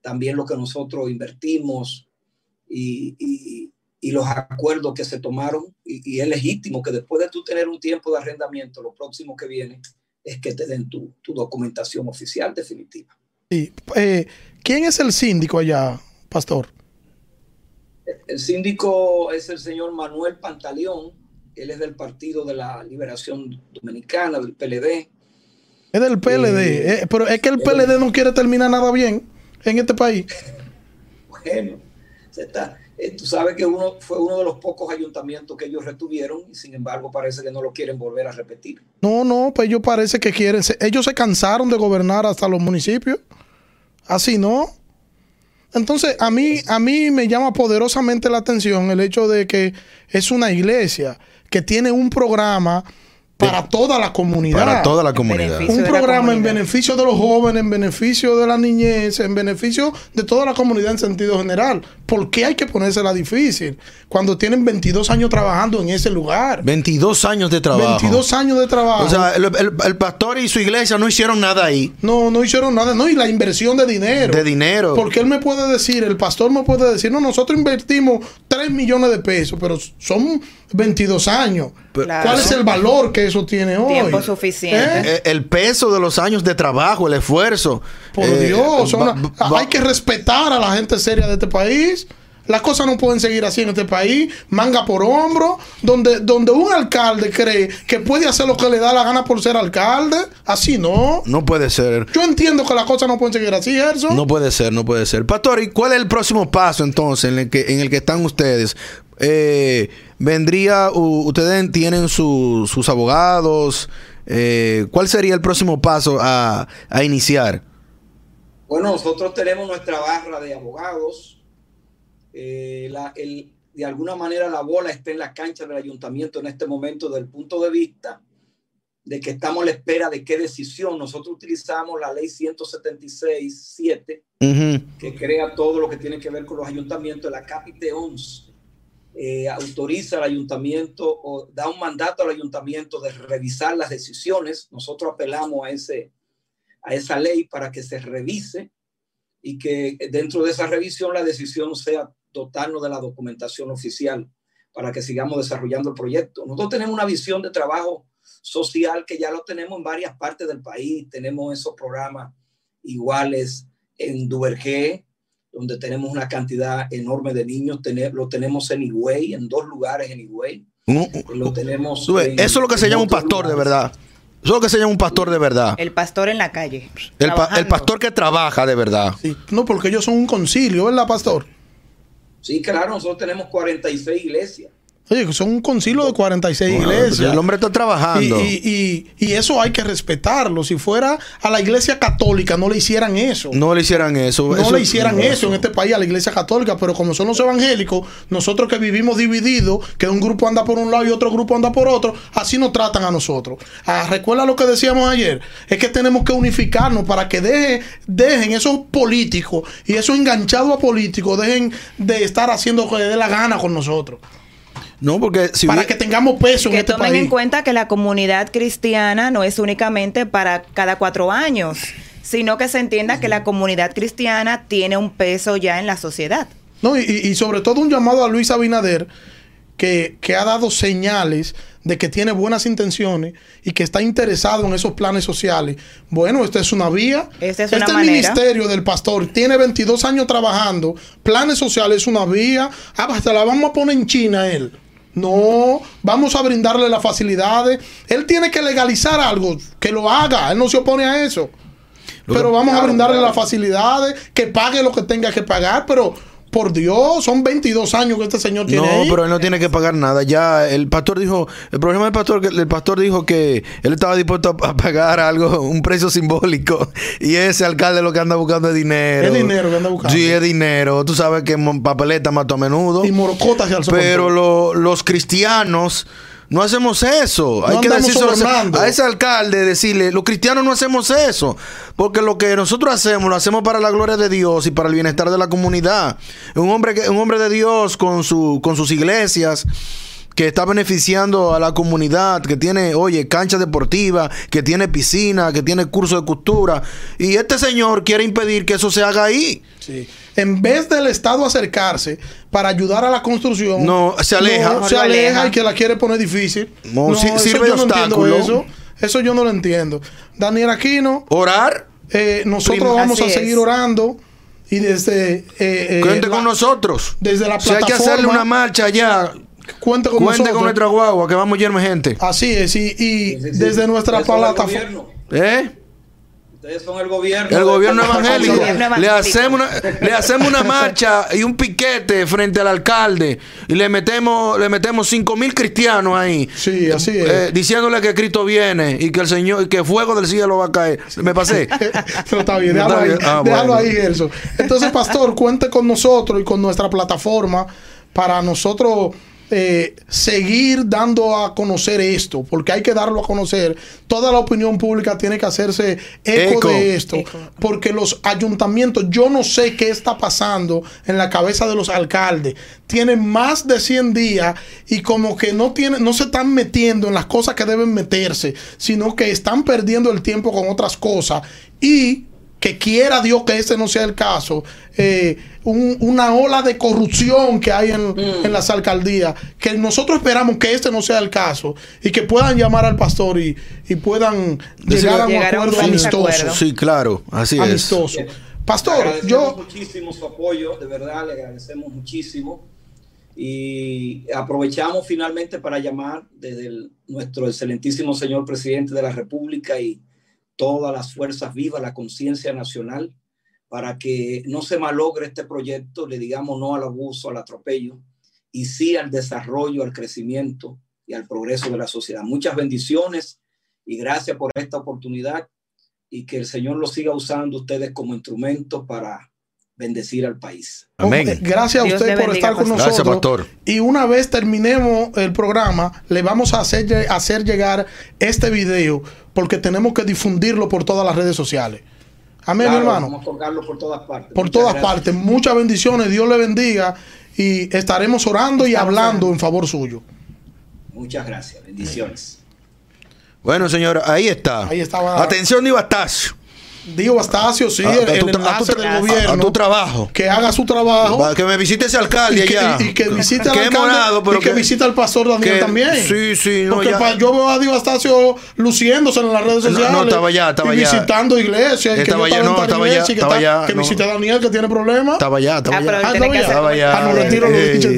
E: también lo que nosotros invertimos y, los acuerdos que se tomaron. Y, es legítimo que después de tú tener un tiempo de arrendamiento, lo próximo que viene es que te den tu, documentación oficial definitiva.
B: Eh, ¿Quién es el síndico allá, pastor?
E: El síndico es el señor Manuel Pantaleón. Él es del Partido de la Liberación Dominicana, del PLD.
B: Es del PLD, eh, pero es que el PLD no quiere terminar nada bien en este país.
E: Bueno, está, eh, tú sabes que uno fue uno de los pocos ayuntamientos que ellos retuvieron y sin embargo parece que no lo quieren volver a repetir.
B: No, no, pues ellos parece que quieren, ellos se cansaron de gobernar hasta los municipios. Así no. Entonces, a mí, a mí me llama poderosamente la atención el hecho de que es una iglesia que tiene un programa para toda la comunidad.
C: Para toda la comunidad.
B: Un programa en beneficio de los jóvenes, en beneficio de la niñez, en beneficio de toda la comunidad en sentido general. ¿Por qué hay que ponérsela difícil? Cuando tienen 22 años trabajando en ese lugar.
C: 22 años de trabajo.
B: 22 años de trabajo.
C: O sea, el, pastor y su iglesia no hicieron nada ahí.
B: No, no hicieron nada. No, y la inversión de dinero.
C: De dinero.
B: Porque él me puede decir, el pastor me puede decir, no, nosotros invertimos 3 millones de pesos, pero son 22 años. ¿Cuál es el valor que eso tiene hoy?
D: Tiempo suficiente. ¿Eh?
C: Eh, el peso de los años de trabajo, el esfuerzo.
B: Por eh, Dios, hay que respetar a la gente seria de este país. Las cosas no pueden seguir así en este país, manga por hombro, donde, donde un alcalde cree que puede hacer lo que le da la gana por ser alcalde. Así no.
C: No puede ser.
B: Yo entiendo que las cosas no pueden seguir así, Gerson.
C: No puede ser, no puede ser. Pastor, ¿y cuál es el próximo paso entonces en el que, en el que están ustedes? Eh, vendría, ustedes tienen sus abogados, eh, ¿cuál sería el próximo paso a, iniciar?
E: Bueno, nosotros tenemos nuestra barra de abogados. Eh, de alguna manera la bola está en la cancha del ayuntamiento en este momento desde el punto de vista de que estamos a la espera de qué decisión. Nosotros utilizamos la ley 176.7, que crea todo lo que tiene que ver con los ayuntamientos. La Capite 11 eh, autoriza al ayuntamiento o da un mandato al ayuntamiento de revisar las decisiones. Nosotros apelamos a, ese, a esa ley para que se revise y que dentro de esa revisión la decisión sea dotarnos de la documentación oficial para que sigamos desarrollando el proyecto. Nosotros tenemos una visión de trabajo social que ya lo tenemos en varias partes del país. Tenemos esos programas iguales en Duvergé, donde tenemos una cantidad enorme de niños. lo tenemos en Higüey, en dos lugares en Higüey.
C: lo tenemos eso es lo que se llama un pastor de verdad. Eso es lo que se llama un pastor de verdad.
D: El pastor en la calle.
C: El, el pastor que trabaja de verdad.
B: No, porque ellos son un concilio, ¿verdad, pastor?
E: Sí, claro, nosotros tenemos 46 iglesias.
B: Oye, son un concilio de 46 iglesias.
C: El hombre está trabajando.
B: Y, eso hay que respetarlo. Si fuera a la iglesia católica, no le hicieran eso.
C: No le hicieran eso.
B: No le hicieran eso, en este país a la iglesia católica. Pero como son los evangélicos, nosotros que vivimos divididos, que un grupo anda por un lado y otro grupo anda por otro, así nos tratan a nosotros. Ah, recuerda lo que decíamos ayer. Es que tenemos que unificarnos para que deje, dejen esos políticos y esos enganchados a políticos, dejen de estar haciendo lo que dé la gana con nosotros.
C: No, porque
B: si para que tengamos peso
D: que
B: en este
D: tomen en cuenta que la comunidad cristiana no es únicamente para cada cuatro años, sino que se entienda que la comunidad cristiana tiene un peso ya en la sociedad.
B: No, y, sobre todo un llamado a Luis Abinader, que, que, ha dado señales de que tiene buenas intenciones y que está interesado en esos planes sociales. Bueno, esta es una vía.
D: Esta es
B: este ministerio del pastor tiene 22 años trabajando. Planes sociales es una vía. Ah, hasta la vamos a poner en China él. No, vamos a brindarle las facilidades. Él tiene que legalizar algo, que lo haga. Él no se opone a eso. pero vamos a brindarle las facilidades, que pague lo que tenga que pagar, pero por Dios, son 22 años que este señor tiene.
C: No, pero él no tiene que pagar nada. Ya el pastor dijo, el problema del pastor, el pastor dijo que él estaba dispuesto a pagar algo, un precio simbólico. Y ese alcalde lo que anda buscando es dinero.
B: Es dinero que anda buscando.
C: Sí, es dinero. Tú sabes que papeleta mató a menudo.
B: Y morocotas al
C: Pero los cristianos no hacemos eso. Hay que decirle a ese alcalde, decirle, los cristianos no hacemos eso. Porque lo que nosotros hacemos, lo hacemos para la gloria de Dios y para el bienestar de la comunidad. Un hombre, un hombre de Dios con, su, con sus iglesias que está beneficiando a la comunidad, que tiene, oye, cancha deportiva, que tiene piscina, que tiene curso de costura. Y este señor quiere impedir que eso se haga ahí.
B: Sí. En vez del Estado acercarse para ayudar a la construcción,
C: no, se aleja.
B: se aleja, y que la quiere poner difícil.
C: No, sirve de obstáculo.
B: eso. eso yo no lo entiendo. Daniel Aquino.
C: Orar.
B: Eh, nosotros vamos a seguir orando. Y desde.
C: Eh, eh, Cuente con nosotros.
B: Desde la plataforma.
C: Si hay que hacerle una marcha allá
B: Cuente con
C: Cuente con nuestra guagua, que vamos lleno de gente.
B: Así es, y, desde nuestra plataforma.
C: ¿Eh?
E: Ustedes son el gobierno.
C: El gobierno evangélico. Le hacemos, una, le hacemos una marcha y un piquete frente al alcalde y le metemos le metemos cinco mil cristianos ahí.
B: Sí, así es.
C: Eh, diciéndole que Cristo viene y que el Señor, y que fuego del cielo va a caer. ¿Me pasé?
B: Pero está bien, déjalo, ahí, ah, déjalo ahí, Gerson. Entonces, pastor, cuente con nosotros y con nuestra plataforma para nosotros eh, seguir dando a conocer esto, porque hay que darlo a conocer. Toda la opinión pública tiene que hacerse eco, de esto, porque los ayuntamientos, yo no sé qué está pasando en la cabeza de los alcaldes. Tienen más de 100 días y como que no, tienen, no se están metiendo en las cosas que deben meterse, sino que están perdiendo el tiempo con otras cosas y que quiera Dios que ese no sea el caso, eh, una ola de corrupción que hay en, mm. en, las alcaldías, que nosotros esperamos que este no sea el caso y que puedan llamar al pastor y, y puedan llegar, a un acuerdo amistoso.
C: Sí, claro, así
B: amistoso.
C: es.
B: Pastor, yo...
E: muchísimo su apoyo, de verdad le agradecemos muchísimo y aprovechamos finalmente para llamar desde nuestro excelentísimo señor presidente de la República y todas las fuerzas vivas, la conciencia nacional, para que no se malogre este proyecto, le digamos no al abuso, al atropello y sí al desarrollo, al crecimiento y al progreso de la sociedad. Muchas bendiciones y gracias por esta oportunidad y que el Señor lo siga usando ustedes como instrumento para bendecir al país.
B: Amén. Gracias a usted por estar con nosotros. Gracias, pastor. Y una vez terminemos el programa, le vamos a hacer, hacer llegar este video porque tenemos que difundirlo por todas las redes sociales. Amén, hermano.
E: Vamos a tocarlo por todas partes.
B: Por todas partes. Muchas bendiciones. Dios le bendiga. Y estaremos orando y hablando en favor suyo.
E: Muchas gracias. Bendiciones.
C: Bueno, señor, ahí está. Ahí estaba. Atención, Ibastacio.
B: Digo Bastacio, sí, el, enlace del gobierno.
C: A tu trabajo.
B: Que haga su trabajo.
C: que me visite ese alcalde
B: y
C: allá.
B: Y, que visite al alcalde. y que, visite al pastor Daniel también.
C: Sí, sí.
B: No, Porque yo veo a Diego Bastacio luciéndose en las redes sociales.
C: No, estaba allá, estaba
B: allá. visitando iglesias.
C: Estaba allá, no, estaba allá.
B: Que visite a Daniel que tiene problemas.
C: Estaba allá, estaba allá.
B: Estaba allá. Ah, no, retiro lo dicho.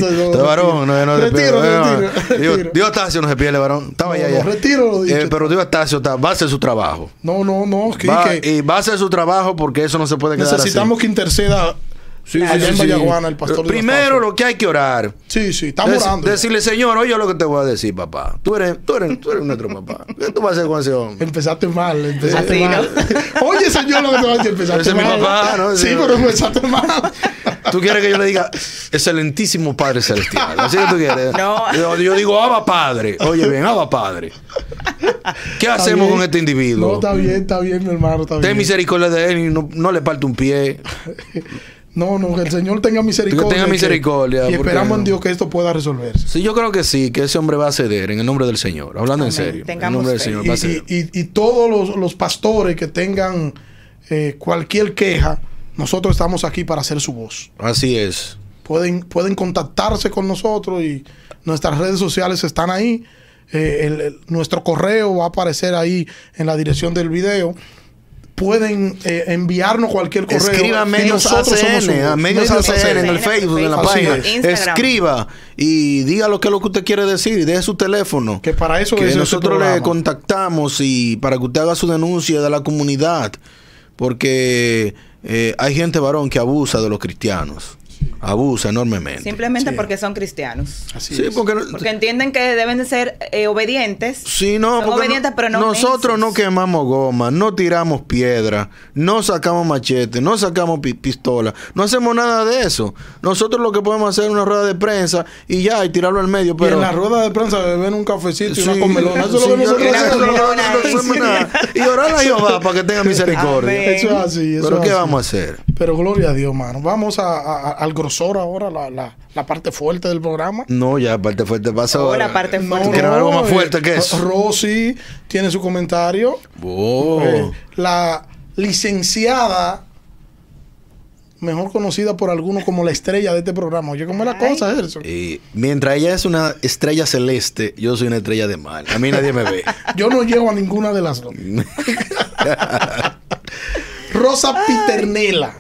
C: Varón, no, no.
B: Retiro, retiro.
C: Diego Bastacio no se pierde, varón. Estaba allá.
B: Retiro lo dicho.
C: Eh, pero Diego Bastacio va a hacer su trabajo.
B: No, no, no.
C: Y va a hacer su trabajo porque eso no se puede quedar
B: Necesitamos que interceda
C: Sí, allá en Vallaguana, el pastor. Primero lo que hay que orar.
B: Sí, sí, estamos orando.
C: Decirle, Señor, oye lo que te voy a decir, papá. Tú eres, tú eres, tú eres nuestro papá. ¿Qué tú vas a hacer con ese hombre?
B: Empezaste mal, empezaste mal. oye, Señor, lo que te voy a decir, empezaste
C: ese
B: mal.
C: Es mi papá, ¿no?
B: Sí, pero empezaste mal.
C: Tú quieres que yo le diga, excelentísimo Padre Celestial. Así que tú quieres. No. Yo, yo digo, Abba Padre. Oye, bien, Abba Padre. ¿Qué hacemos con este individuo?
B: No, está bien, está bien, mi hermano. Está
C: Ten misericordia de él y no, no le parte un pie.
B: No, no, que el Señor tenga misericordia.
C: Que tenga misericordia.
B: y esperamos en Dios que esto pueda resolverse.
C: Sí, yo creo que sí, que ese hombre va a ceder en el nombre del Señor. Hablando en serio. En el nombre del Señor va a ceder.
B: Y, todos los, los, pastores que tengan eh, cualquier queja, nosotros estamos aquí para hacer su voz.
C: Así es.
B: Pueden, pueden contactarse con nosotros y nuestras redes sociales están ahí. Eh, nuestro correo va a aparecer ahí en la dirección del video pueden eh, enviarnos cualquier correo.
C: Escriba a medios ACN, a medios, ACN, en el Facebook, en la página. Escriba y diga lo que es lo que usted quiere decir y deje su teléfono.
B: Que para eso
C: que nosotros le contactamos y para que usted haga su denuncia de la comunidad. Porque eh, hay gente varón que abusa de los cristianos abusa enormemente.
D: Simplemente porque son cristianos.
C: Así sí, Porque,
D: porque, entienden que deben de ser eh, obedientes.
C: Sí, no,
D: son obedientes, pero no
C: Nosotros no quemamos goma, no tiramos piedra, no sacamos machete, no sacamos pistola, no hacemos nada de eso. Nosotros lo que podemos hacer es una rueda de prensa y ya, y tirarlo al medio. Pero...
B: Y en la rueda de prensa beber un cafecito y una comelona. Eso es lo que nosotros.
C: Y orar a Jehová para que tenga misericordia.
B: Eso es así. Eso
C: pero
B: ¿qué
C: vamos a hacer?
B: Pero gloria a Dios, mano. Vamos a, al grosor ahora, la, la, la, parte fuerte del programa.
C: No, ya la parte fuerte pasó.
D: Oh, la parte fuerte.
C: No, algo más fuerte que eso?
B: Rosy tiene su comentario.
C: Oh.
B: Eh, la licenciada, mejor conocida por algunos como la estrella de este programa. Oye, ¿cómo es la cosa?
C: Y mientras ella es una estrella celeste, yo soy una estrella de mal. A mí nadie me ve.
B: yo no llego a ninguna de las dos. Rosa Piternela.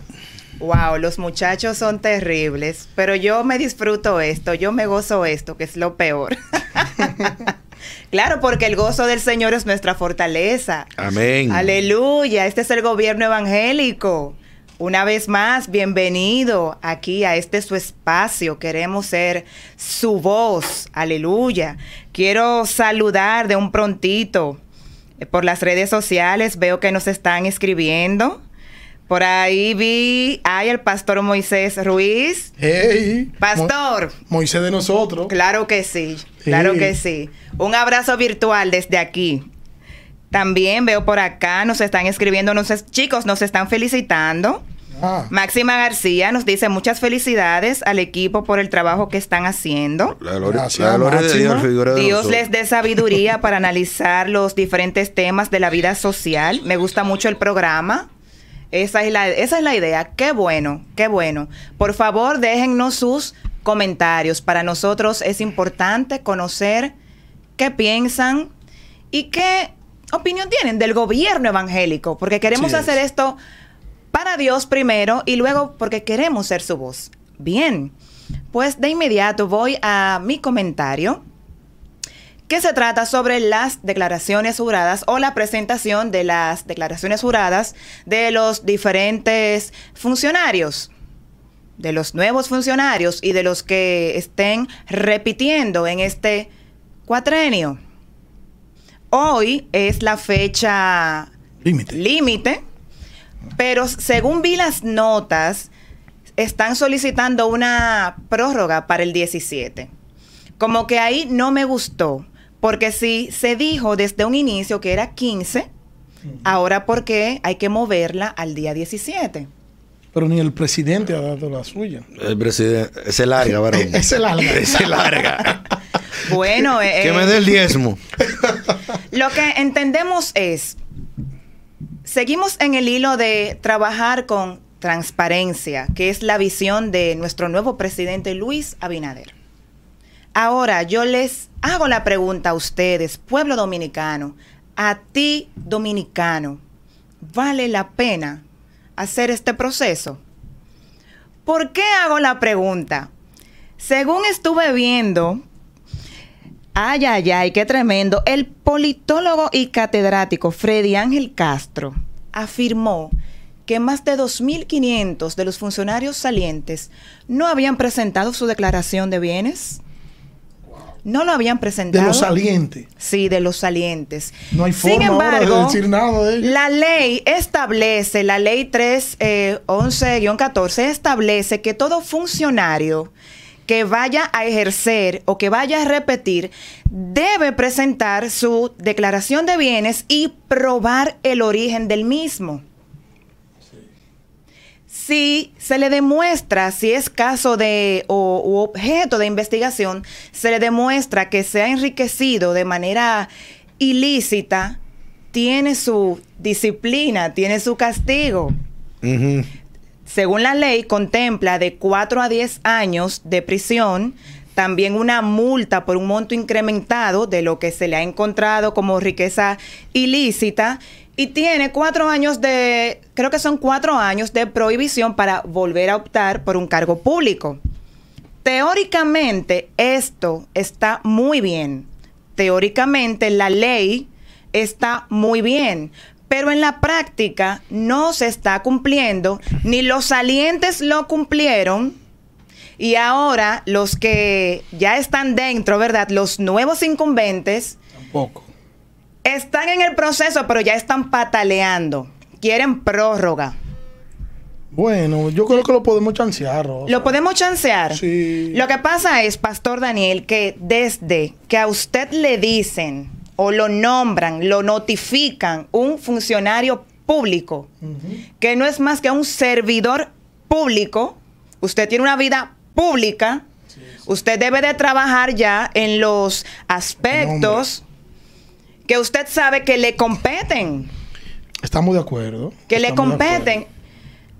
D: Wow, los muchachos son terribles, pero yo me disfruto esto, yo me gozo esto, que es lo peor. claro, porque el gozo del Señor es nuestra fortaleza.
C: Amén.
D: Aleluya, este es el gobierno evangélico. Una vez más, bienvenido aquí a este su espacio. Queremos ser su voz. Aleluya. Quiero saludar de un prontito eh, por las redes sociales. Veo que nos están escribiendo. Por ahí vi, ay, el pastor Moisés Ruiz.
B: Hey,
D: pastor.
B: Moisés de nosotros.
D: Claro que sí, claro que sí. Un abrazo virtual desde aquí. También veo por acá, nos están escribiendo, nos chicos, nos están felicitando. Ah. Máxima García nos dice muchas felicidades al equipo por el trabajo que están haciendo. Dios les dé sabiduría para analizar los diferentes temas de la vida social. Me gusta mucho el programa. Esa es, la, esa es la idea. Qué bueno, qué bueno. Por favor, déjennos sus comentarios. Para nosotros es importante conocer qué piensan y qué opinión tienen del gobierno evangélico, porque queremos hacer esto para Dios primero y luego porque queremos ser su voz. Bien, pues de inmediato voy a mi comentario que se trata sobre las declaraciones juradas o la presentación de las declaraciones juradas de los diferentes funcionarios. de los nuevos funcionarios y de los que estén repitiendo en este cuatrenio. Hoy es la fecha
B: Límite.
D: límite, pero según vi las notas, están solicitando una prórroga para el 17. Como que ahí no me gustó, porque si se dijo desde un inicio que era 15, ahora ¿por qué hay que moverla al día 17?
B: Pero ni el presidente ha dado la suya.
C: El presidente. Se larga, varón.
B: Es el alga.
C: Se larga.
D: Bueno, eh,
C: que me
D: eh,
C: dé el diezmo.
D: Lo que entendemos es, seguimos en el hilo de trabajar con transparencia, que es la visión de nuestro nuevo presidente Luis Abinader. Ahora, yo les hago la pregunta a ustedes, pueblo dominicano, a ti dominicano, ¿vale la pena hacer este proceso? ¿Por qué hago la pregunta? Según estuve viendo Ay, ay, ay, qué tremendo. El politólogo y catedrático Freddy Ángel Castro afirmó que más de 2.500 de los funcionarios salientes no habían presentado su declaración de bienes. No lo habían presentado.
B: De los salientes.
D: Sí, de los salientes.
B: No hay
D: Sin
B: forma de
D: embargo,
B: decir nada de ello.
D: la ley establece, la ley 311-14 establece que todo funcionario que vaya a ejercer o que vaya a repetir debe presentar su declaración de bienes y probar el origen del mismo. Si se le demuestra, si es caso de o u objeto de investigación, se le demuestra que se ha enriquecido de manera ilícita, tiene su disciplina, tiene su castigo. Según la ley, contempla de 4 a 10 años de prisión, también una multa por un monto incrementado de lo que se le ha encontrado como riqueza ilícita y tiene cuatro años de, creo que son cuatro años de prohibición para volver a optar por un cargo público. Teóricamente esto está muy bien. Teóricamente la ley está muy bien, pero en la práctica no se está cumpliendo, ni los salientes lo cumplieron, y ahora los que ya están dentro, ¿verdad? Los nuevos incumbentes
B: Tampoco.
D: Están en el proceso, pero ya están pataleando. Quieren prórroga.
B: Bueno, yo creo que lo podemos chancear, Rosa.
D: ¿Lo podemos chancear?
B: Sí.
D: Lo que pasa es, Pastor Daniel, que desde que a usted le dicen o lo nombran, lo notifican un funcionario público, que no es más que un servidor público, usted tiene una vida pública, usted debe de trabajar ya en los aspectos que usted sabe que le competen
B: Estamos de acuerdo.
D: que le competen.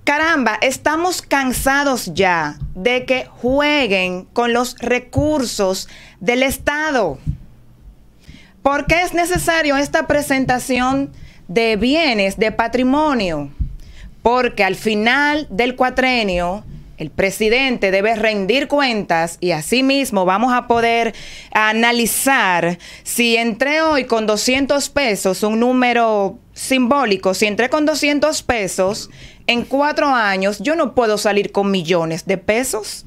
D: Caramba, estamos cansados ya de que jueguen con los recursos del Estado. ¿Por qué es necesario esta presentación de bienes, de patrimonio? Porque al final del cuatrenio, el presidente debe rendir cuentas y asimismo vamos a poder analizar si entré hoy con 200 pesos, un número simbólico, si entré con 200 pesos, en cuatro años yo no puedo salir con millones de pesos.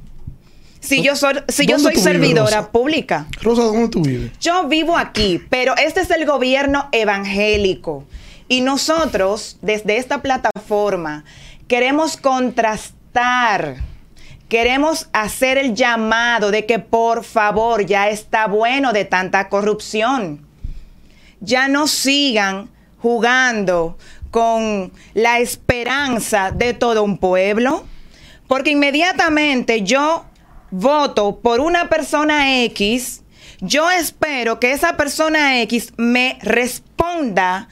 D: Si yo soy, si yo
B: ¿Dónde
D: soy
B: vives,
D: servidora
B: Rosa?
D: pública.
B: Rosa, ¿dónde tú vives?
D: Yo vivo aquí, pero este es el gobierno evangélico. Y nosotros, desde esta plataforma, queremos contrastar, queremos hacer el llamado de que por favor ya está bueno de tanta corrupción. Ya no sigan jugando con la esperanza de todo un pueblo, porque inmediatamente yo voto por una persona X, yo espero que esa persona X me responda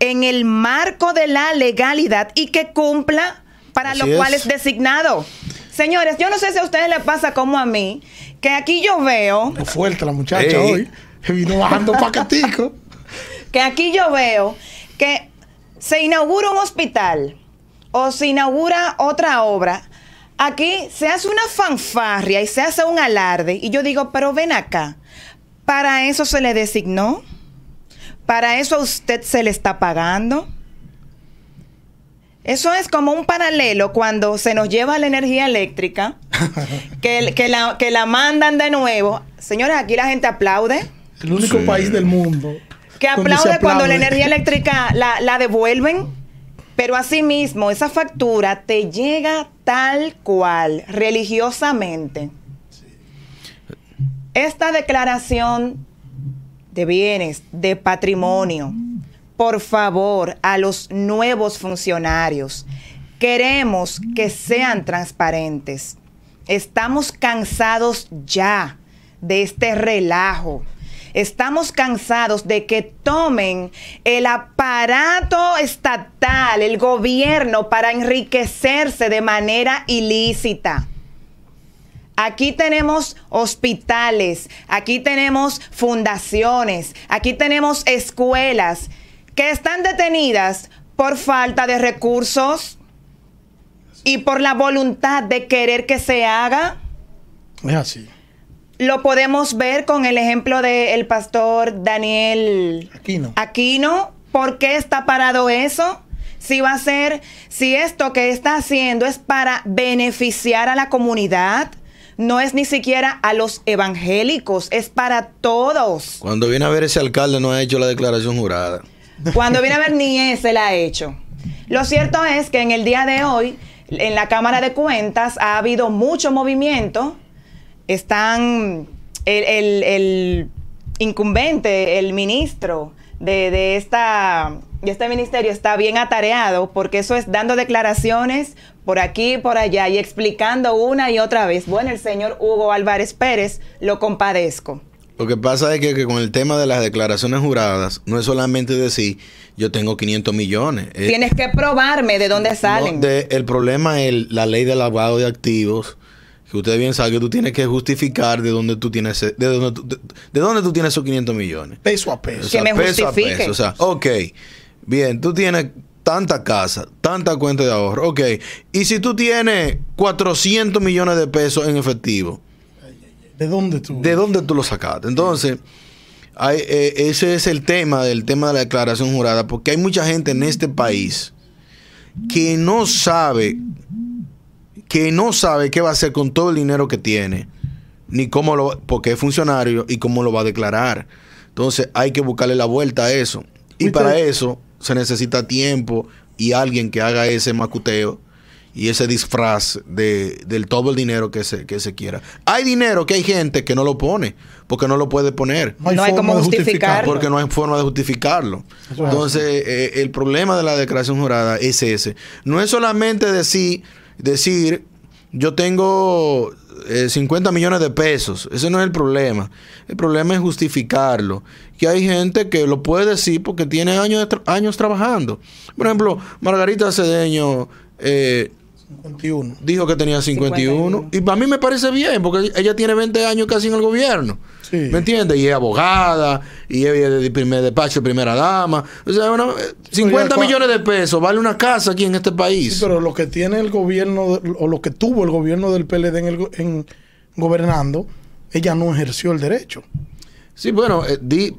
D: en el marco de la legalidad y que cumpla para
C: Así
D: lo cual
C: es.
D: es designado. Señores, yo no sé si a ustedes les pasa como a mí, que aquí yo veo
B: Muy fuerte la muchacha
C: Ey.
B: hoy. Que vino bajando paquetico.
D: que aquí yo veo que se inaugura un hospital o se inaugura otra obra, aquí se hace una fanfarria y se hace un alarde y yo digo, pero ven acá, ¿para eso se le designó? ¿Para eso a usted se le está pagando? Eso es como un paralelo cuando se nos lleva la energía eléctrica, que, que, la, que la mandan de nuevo. Señores, aquí la gente aplaude.
B: El único
C: Sí.
B: país del mundo.
D: Que aplaude cuando la energía eléctrica la, la devuelven. Pero asimismo, esa factura te llega tal cual, religiosamente. Esta declaración de bienes, de patrimonio, por favor, a los nuevos funcionarios, queremos que sean transparentes. Estamos cansados ya de este relajo. Estamos cansados de que tomen el aparato estatal, el gobierno, para enriquecerse de manera ilícita. Aquí tenemos hospitales, aquí tenemos fundaciones, aquí tenemos escuelas que están detenidas por falta de recursos y por la voluntad de querer que se haga.
B: Es así.
D: Lo podemos ver con el ejemplo del pastor Daniel
B: Aquí no.
D: Aquino. ¿Por qué está parado eso? Si va a ser, si esto que está haciendo es para beneficiar a la comunidad, no es ni siquiera a los evangélicos, es para todos.
C: Cuando viene a ver ese alcalde no ha hecho la declaración jurada.
D: Cuando viene a ver ni ese la ha hecho. Lo cierto es que en el día de hoy, en la Cámara de Cuentas, ha habido mucho movimiento. Están el, el- el incumbente, el ministro de, de esta, de este ministerio está bien atareado porque eso es dando declaraciones por aquí y por allá y explicando una y otra vez. Bueno, el señor Hugo Álvarez Pérez, lo compadezco.
C: Lo que pasa es que, que con el tema de las declaraciones juradas, no es solamente decir yo tengo 500 millones.
D: Tienes que probarme de dónde salen.
C: no, de- el problema es el- la ley del lavado de activos. Que ustedes bien saben que tú tienes que justificar de dónde tú tienes, ese- de dónde tú, de, de dónde tú tienes esos 500 millones.
B: Peso a peso.
C: O sea,
D: me
C: peso a
D: justifique.
C: peso. O sea, ok, bien, tú tienes tanta casa, tanta cuenta de ahorro, ok. Y si tú tienes 400 millones de pesos en efectivo,
B: ¿De dónde tú?
C: ¿de dónde tú lo sacaste? Entonces, hay, eh, ese es el tema del tema de la declaración jurada, porque hay mucha gente en este país que no sabe, que no sabe qué va a hacer con todo el dinero que tiene, ni cómo lo, porque es funcionario y cómo lo va a declarar. Entonces, hay que buscarle la vuelta a eso. Y para eso se necesita tiempo y alguien que haga ese macuteo y ese disfraz de, del todo el dinero que se, que se quiera. Hay dinero que hay gente que no lo pone, porque no lo puede poner.
D: No hay
B: forma
D: cómo
B: de
D: justificarlo.
C: Porque no hay forma de justificarlo.
B: Eso
C: Entonces, eh, el problema de la declaración jurada es ese. No es solamente decir, decir yo tengo eh, 50 millones de pesos. Ese no es el problema. El problema es justificarlo. Que hay gente que lo puede decir porque tiene años, tra- años trabajando. Por ejemplo, Margarita Cedeño eh,
B: 51.
C: dijo que tenía 51.
D: 51.
C: Y a mí me parece bien, porque ella tiene 20 años casi en el gobierno.
B: Sí.
C: ¿Me entiendes? Y es abogada, y es de primer despacho, primera dama. O sea, bueno, eh, 50
B: cua-
C: millones de pesos vale una casa aquí en este país.
B: Sí, pero lo que tiene el gobierno, o lo que tuvo el gobierno del PLD en, el go- en gobernando, ella no ejerció el derecho.
C: Sí, bueno, eh, di-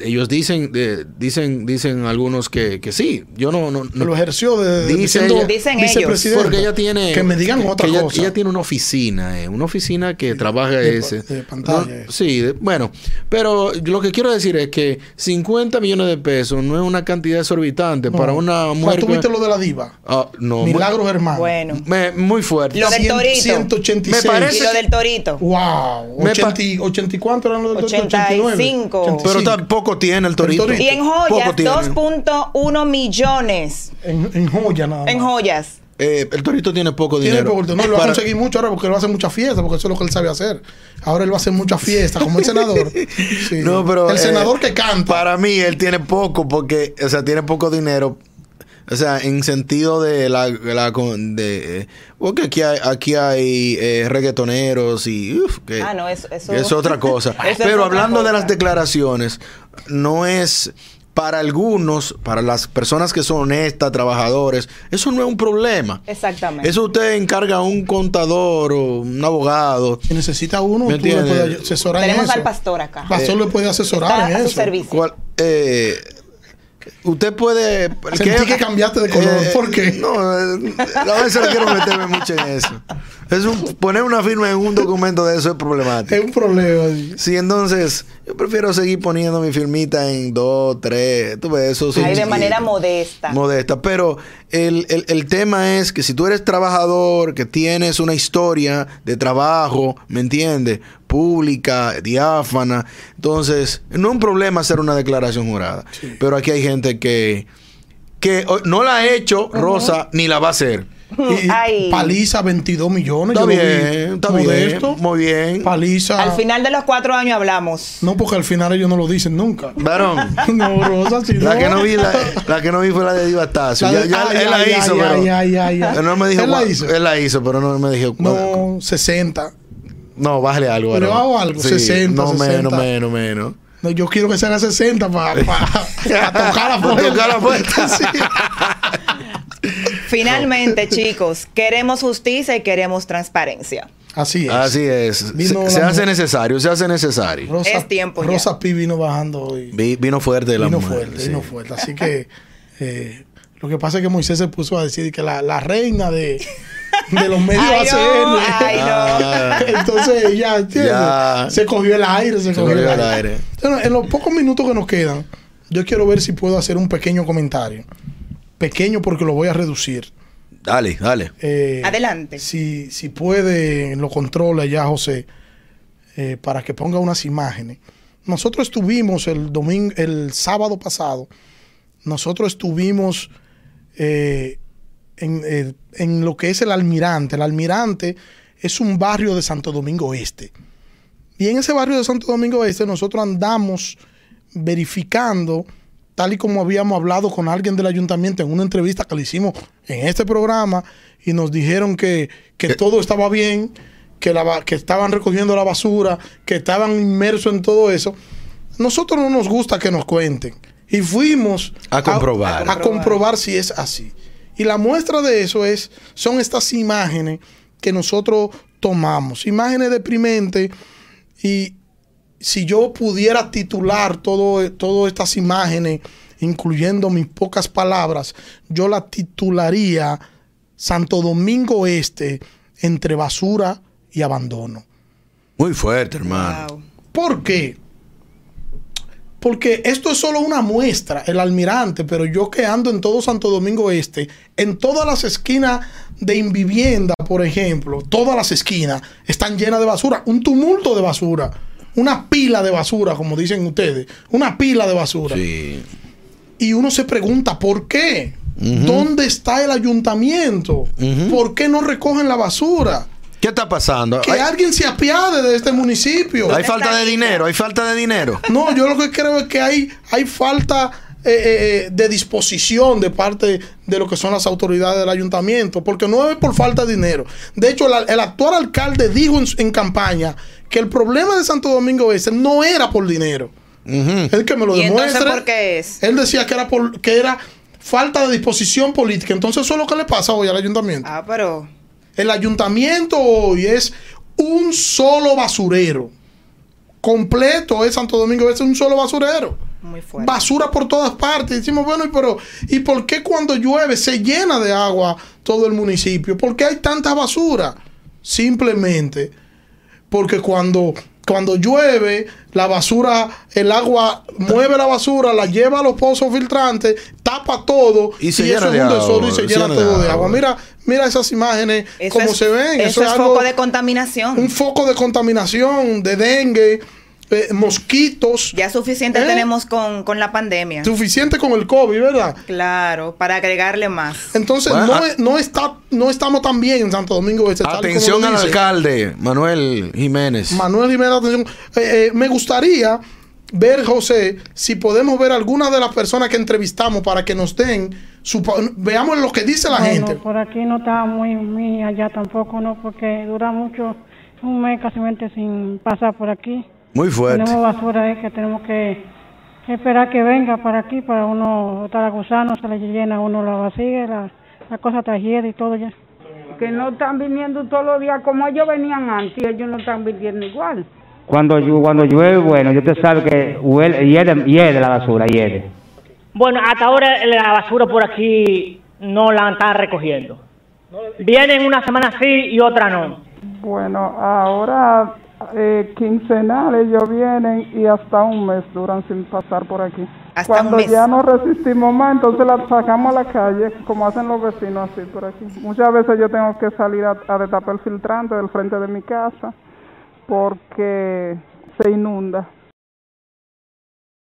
C: ellos dicen, eh, dicen, dicen algunos que, que sí. Yo no, no, no-
B: Lo ejerció de, de-
C: Dice
B: siendo
C: ella-
D: Dicen ellos.
C: porque ella tiene
B: Que me digan otra
C: que ella,
B: cosa.
C: ella tiene una oficina, eh, una oficina que trabaja
B: de
C: ese.
B: de pantalla,
C: No,
B: eso.
C: sí, de- bueno, pero lo que quiero decir es que 50 millones de pesos no es una cantidad exorbitante
B: No.
C: para una mujer.
B: ¿Tú
C: que-
B: viste lo de la diva?
C: Ah, no,
B: Milagros hermanos.
D: Bueno.
C: me- muy fuerte.
D: Lo del torito.
B: 186.
C: Me parece
D: Y lo del torito.
B: Wow.
C: Me pa-
B: 80, y- 80 y cuánto eran los del torito?
D: 85.
B: 89.
C: Pero
B: 85.
C: Tampoco tiene el torito.
B: torito.
D: Y en
C: Poco
D: joyas,
C: tiene.
D: 2.1 millones.
B: En, en joya nada más.
D: En joyas.
C: Eh, el torito tiene poco
B: Tiene
C: dinero.
B: poco- no, lo va a conseguir mucho ahora porque él va a hacer muchas fiestas, porque eso es lo que él sabe hacer. Ahora él va a hacer muchas fiestas, como el senador. Sí.
C: No, pero,
B: el
C: eh,
B: senador que canta.
C: Para mí, él tiene poco, porque, o sea, tiene poco dinero. O sea, en sentido de la. la con- de, eh, porque aquí hay, aquí hay eh, reggaetoneros y. uf, que,
D: Ah, no, eso- eso-
C: que es otra cosa. Pero hablando de las declaraciones, no es. Para algunos, para las personas que son honestas, trabajadores, eso no es un problema.
D: Exactamente.
C: Eso usted encarga a un contador o un abogado.
B: Si necesita uno,
C: ¿Me
B: tú le
C: entiendes?
B: puedes asesorar en
D: Tenemos
B: eso.
D: al pastor acá.
B: El pastor le puede asesorar
D: Está
B: en
D: a su
B: eso.
D: servicio.
C: ¿Cuál? Eh, usted puede.
B: Sentí que cambiaste de color.
C: Eh,
B: ¿Por qué?
C: No, eh, a veces no quiero meterme mucho en eso. Es un, poner una firma en un documento de eso es problemático.
B: Es un problema. sí.
C: Sí, entonces yo prefiero seguir poniendo mi firmita en dos, tres. Tú ves, eso
D: de manera modesta.
C: Modesta. Pero el, el- el tema es que si tú eres trabajador, que tienes una historia de trabajo, ¿me entiendes? Pública, diáfana. Entonces, no es un problema hacer una declaración jurada. Pero aquí hay gente que, que o- no la ha hecho, Rosa, ni la va a hacer.
B: Y
D: Ay.
B: paliza 22 millones.
C: Está bien, está
B: Modesto.
C: bien. Muy bien.
B: Paliza.
D: Al final de los cuatro años hablamos.
B: No, porque al final ellos no lo dicen nunca.
C: Varón.
B: no, Rosa, si
C: La
B: no.
C: que no vi, la, la que no vi fue la de Divastacio. Ya, ya
B: ay,
C: él la hizo, pero. No me dijo.
B: Él la hizo.
C: Él la hizo, pero no me dijo.
B: No, 60.
C: No, bájale algo.
B: Le bajo algo,
C: Sí,
B: 60,
C: No,
B: 60.
C: menos, menos, menos.
B: No, yo quiero que sean a 60 para tocar la
C: Pa'
B: puerta.
C: tocar la puerta.
B: Sí.
D: Finalmente, chicos, queremos justicia y queremos transparencia.
B: Así es.
C: Así es.
B: Vino
C: se hace necesario, se hace necesario.
B: Rosa,
D: Es tiempo ya.
B: Rosa Pi vino bajando hoy.
C: Vi- vino fuerte de la
B: Vino
C: mujer.
B: fuerte,
C: sí.
B: vino fuerte. Así que eh, lo que pasa es que Moisés se puso a decir que la, la reina de, de los medios
D: Ay, no,
B: ACN.
D: ay, no.
C: Ah,
B: Entonces ella ¿entiendes?
C: Ya.
B: se cogió el aire, se,
C: Se
B: cogió, el aire. en los pocos minutos que nos quedan, yo quiero ver si puedo hacer un pequeño comentario. Pequeño porque lo voy a reducir.
C: Dale, dale.
B: Eh,
D: Adelante.
B: Si, si puede, lo controla ya José, eh, para que ponga unas imágenes. Nosotros estuvimos el domingo, el sábado pasado, nosotros estuvimos eh, en, eh, en lo que es el Almirante. El Almirante es un barrio de Santo Domingo Este. Y en ese barrio de Santo Domingo Este nosotros andamos verificando, tal y como habíamos hablado con alguien del ayuntamiento en una entrevista que le hicimos en este programa, y nos dijeron que, que todo estaba bien, que, la, que estaban recogiendo la basura, que estaban inmersos en todo eso. Nosotros no nos gusta que nos cuenten. Y fuimos
C: A comprobar.
B: a comprobar si es así. Y la muestra de eso es, son estas imágenes que nosotros tomamos. Imágenes deprimentes. Y si yo pudiera titular todo, todas estas imágenes, incluyendo mis pocas palabras, yo la titularía Santo Domingo Este entre basura y abandono.
C: Muy fuerte, hermano.
D: Wow.
B: ¿Por qué? Porque esto es solo una muestra, el almirante, pero yo que ando en todo Santo Domingo Este, en todas las esquinas de Invivienda, por ejemplo, todas las esquinas están llenas de basura, un tumulto de basura, una pila de basura, como dicen ustedes, una pila de basura.
C: Sí.
B: Y uno se pregunta, ¿por qué? ¿Dónde está el ayuntamiento? ¿Por qué no recogen la basura?
C: ¿Qué está pasando?
B: Que
C: Hay,
B: alguien se apiade de este municipio.
C: hay falta de dinero, hay falta de dinero.
B: No, yo lo que creo es que hay, hay falta eh, eh, eh, de disposición de parte de lo que son las autoridades del ayuntamiento, porque no es por falta de dinero. De hecho, el, el actual alcalde dijo en, campaña que el problema de Santo Domingo Este no era por dinero.
C: Ujú.
B: El que me lo
D: ¿Y
B: demuestre.
D: entonces por qué es?
B: Él decía que era, por, que era falta de disposición política. Entonces, eso es lo que le pasa hoy al ayuntamiento.
D: Ah, pero
B: El ayuntamiento hoy es un solo basurero. Completo es Santo Domingo, es un solo basurero.
D: muy fuerte.
B: Basura por todas partes. Decimos, bueno, ¿y, pero, ¿y por qué cuando llueve se llena de agua todo el municipio? ¿Por qué hay tanta basura? Simplemente porque cuando, cuando llueve, la basura, el agua mueve la basura, la lleva a los pozos filtrantes, tapa todo
C: Y se
B: eso
C: llena
B: es
C: de
B: un
C: agua,
B: desorden y se
C: se
B: llena todo de
C: agua.
B: agua. Mira, mira esas imágenes,
D: Eso
B: cómo
D: es-
B: se ven.
D: Eso, es
B: algo-
D: foco de contaminación.
B: un foco de contaminación, de dengue, eh, mosquitos.
D: Ya suficiente
B: ¿Eh?
D: tenemos con, con la pandemia.
B: Suficiente con el COVID, ¿verdad?
D: Claro, para agregarle más.
B: Entonces,
C: Bueno,
B: no,
C: a-
B: es- no, está, no estamos tan bien en Santo Domingo Este. tal y como
C: Atención al
B: dice.
C: alcalde, Manuel Jiménez.
B: Manuel Jiménez, atención. Eh, eh, me gustaría ver, José, si podemos ver algunas de las personas que entrevistamos para que nos den, su, veamos lo que dice la
F: Bueno,
B: gente.
F: por aquí no está muy, muy allá tampoco, ¿no? Porque dura mucho, un mes casi sin pasar por aquí.
C: Muy fuerte.
F: Tenemos basura ahí que tenemos que esperar que venga para aquí, para uno estar a gusano, se le llena a uno la vacía, la, la cosa está hiede y todo ya.
G: que no están viniendo todos los días como ellos venían antes, ellos no están viniendo igual.
H: Cuando, cuando llueve, bueno, yo te sabe que huele, hiede, hiede la basura, hiede. Bueno, hasta ahora la basura por aquí no la están recogiendo. Vienen una semana sí y otra no.
I: Bueno, ahora eh, quincenales ellos vienen y hasta un mes duran sin pasar por aquí.
D: Hasta un
I: Cuando
D: mes.
I: ya no resistimos más, entonces la sacamos a la calle, como hacen los vecinos así por aquí. Muchas veces yo tengo que salir a, a destapar el filtrante del frente de mi casa porque se inunda.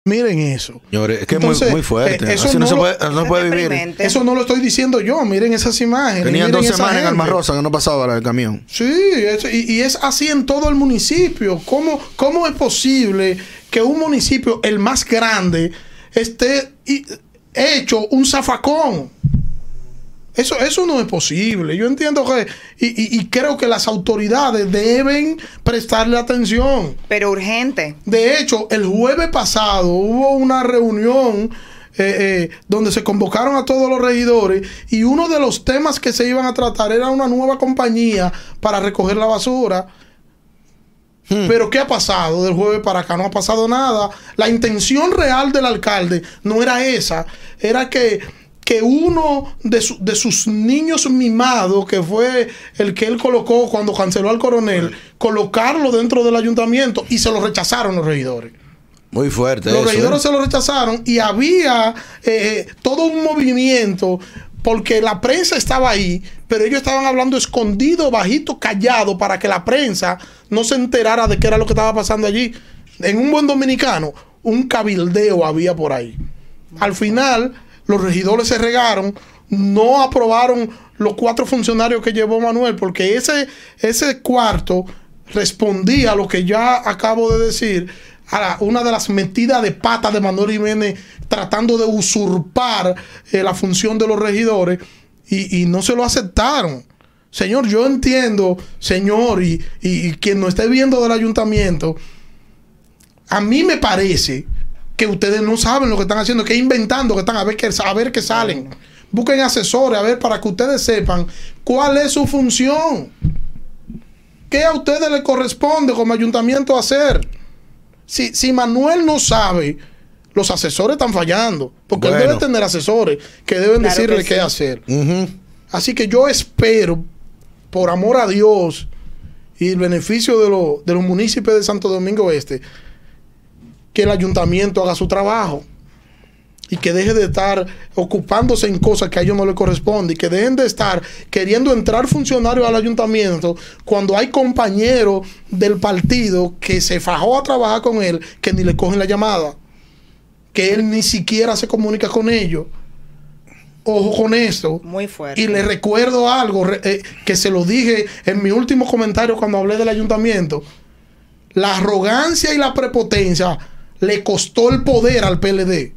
B: Miren eso.
C: Señores, es que
B: Entonces,
C: es muy, muy fuerte.
B: eh, eso
C: Así no,
B: no
C: se
B: lo-
C: puede, no se puede vivir.
B: Eso no lo estoy diciendo yo. Miren esas imágenes.
C: Tenían dos
B: esa
C: semanas en
B: gente.
C: Alma Rosa que no pasaba el camión.
B: Sí, eso- y, y es así en todo el municipio. ¿Cómo, ¿Cómo es posible que un municipio, el más grande, esté hecho un zafacón? Eso, eso no es posible. Yo entiendo que, y, y- y creo que las autoridades deben prestarle atención.
D: Pero urgente.
B: De hecho, el jueves pasado hubo una reunión eh, eh, donde se convocaron a todos los regidores y uno de los temas que se iban a tratar era una nueva compañía para recoger la basura. Pero ¿qué ha pasado del jueves para acá? No ha pasado nada. La intención real del alcalde no era esa, era que, que uno de, su- de sus niños mimados, que fue el que él colocó cuando canceló al coronel, colocarlo dentro del ayuntamiento y se lo rechazaron los regidores.
C: Muy fuerte.
B: Los
C: eso,
B: regidores
C: ¿eh?
B: se lo rechazaron y había eh, todo un movimiento porque la prensa estaba ahí, pero ellos estaban hablando escondido, bajito, callado, para que la prensa no se enterara de qué era lo que estaba pasando allí. En un buen dominicano, un cabildeo había por ahí. Al final, los regidores se regaron, no aprobaron los cuatro funcionarios que llevó Manuel, porque ese, ese cuarto respondía a lo que ya acabo de decir, a una de las metidas de pata de Manuel Jiménez tratando de usurpar eh, la función de los regidores y, y no se lo aceptaron. Señor, yo entiendo, señor, y, y- y quien nos esté viendo del ayuntamiento, a mí me parece que ustedes no saben lo que están haciendo, que inventando, que están a ver que, a ver que salen. Busquen asesores, a ver, para que ustedes sepan cuál es su función. ¿Qué a ustedes les corresponde como ayuntamiento hacer? Si, si Manuel no sabe, los asesores están fallando. Porque él
C: Bueno.
B: debe tener asesores que deben
D: Claro
B: decirle
D: que
B: qué hacer. Así que yo espero, por amor a Dios y el beneficio de, lo- de los municipios de Santo Domingo Este, que el ayuntamiento haga su trabajo y que deje de estar ocupándose en cosas que a ellos no les corresponde y que dejen de estar queriendo entrar funcionarios al ayuntamiento cuando hay compañeros del partido que se fajó a trabajar con él que ni le cogen la llamada, que él ni siquiera se comunica con ellos. Ojo con esto.
D: Muy fuerte.
B: Y le recuerdo algo eh, que se lo dije en mi último comentario cuando hablé del ayuntamiento. La arrogancia y la prepotencia le costó el poder al PLD.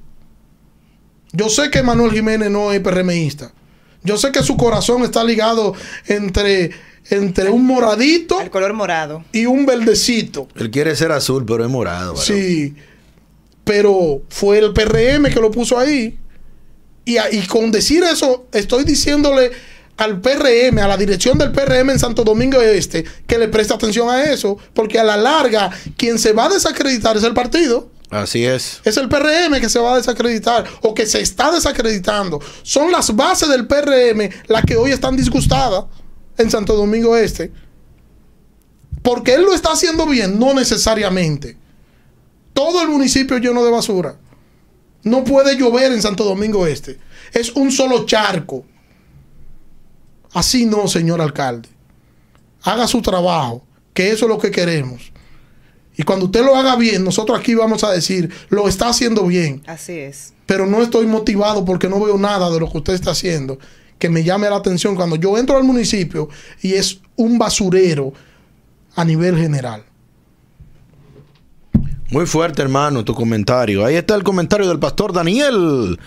B: Yo sé que Manuel Jiménez no es PRMista. Yo sé que su corazón está ligado entre, entre un moradito
D: Al color morado.
B: y un verdecito.
C: Él quiere ser azul, pero es morado. varón.
B: Sí. Pero fue el PRM que lo puso ahí. Y con decir eso, estoy diciéndole al PRM, a la dirección del PRM en Santo Domingo Este, que le preste atención a eso, porque a la larga, quien se va a desacreditar es el partido.
C: Así es.
B: Es el PRM que se va a desacreditar o que se está desacreditando. Son las bases del PRM las que hoy están disgustadas en Santo Domingo Este. Porque él lo está haciendo bien, no necesariamente. Todo el municipio lleno de basura. No puede llover en Santo Domingo Este. Es un solo charco. Así no, señor alcalde. Haga su trabajo, que eso es lo que queremos. Y cuando usted lo haga bien, nosotros aquí vamos a decir, lo está haciendo bien.
D: Así es.
B: Pero no estoy motivado porque no veo nada de lo que usted está haciendo que me llame la atención cuando yo entro al municipio y es un basurero a nivel general.
C: Muy fuerte, hermano, tu comentario. Ahí está el comentario del pastor Daniel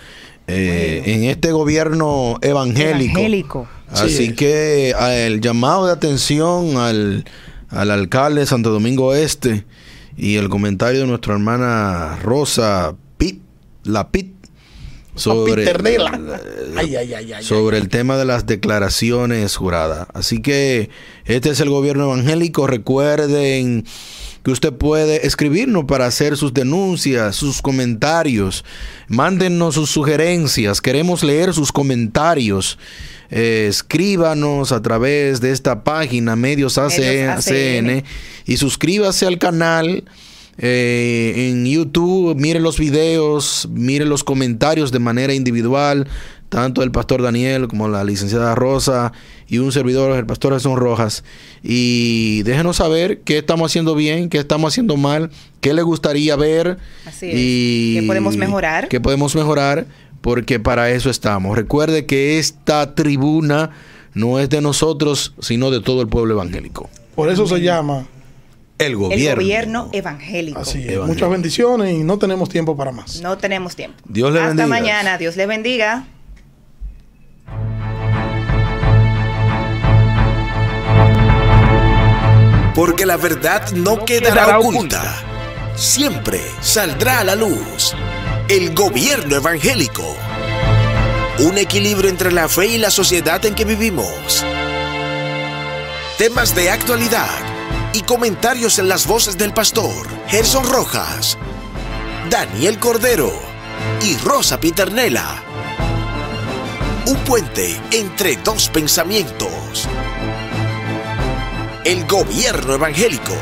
C: eh, en este gobierno evangélico.
D: Evangélico.
C: Así
B: Sí.
C: que el llamado de atención al, al alcalde de Santo Domingo Este y el comentario de nuestra hermana Rosa Pit, la Pit, sobre,
B: Piternela. Ay, ay, ay, ay,
C: sobre el tema de las declaraciones juradas. Así que este es el gobierno evangélico. Recuerden que usted puede escribirnos para hacer sus denuncias, sus comentarios. Mándenos sus sugerencias. Queremos leer sus comentarios. Eh, escríbanos a través de esta página Medios ACN,
D: ACN.
C: y suscríbase al canal eh, en YouTube, mire los videos, mire los comentarios de manera individual, tanto el pastor Daniel como la licenciada Rosa y un servidor, el pastor Jesús Rojas. Y déjenos saber qué estamos haciendo bien, qué estamos haciendo mal, qué le gustaría ver
D: Así es.
C: y
D: ¿Qué podemos mejorar?
C: qué podemos mejorar, porque para eso estamos. Recuerde que esta tribuna no es de nosotros, sino de todo el pueblo evangélico.
B: Por eso se llama
C: El gobierno.
D: El gobierno evangélico.
B: así. es.
C: Evangélico.
B: Muchas bendiciones y no tenemos tiempo para más.
D: No tenemos tiempo.
C: Dios le
D: Hasta
C: bendiga.
D: mañana. Dios le bendiga.
A: Porque la verdad no quedará oculta. Siempre saldrá a la luz. El gobierno evangélico. Un equilibrio entre la fe y la sociedad en que vivimos. Temas de actualidad y comentarios en las voces del pastor Gerson Rojas, Daniel Cordero y Rosa Piternela. Un puente entre dos pensamientos. El gobierno evangélico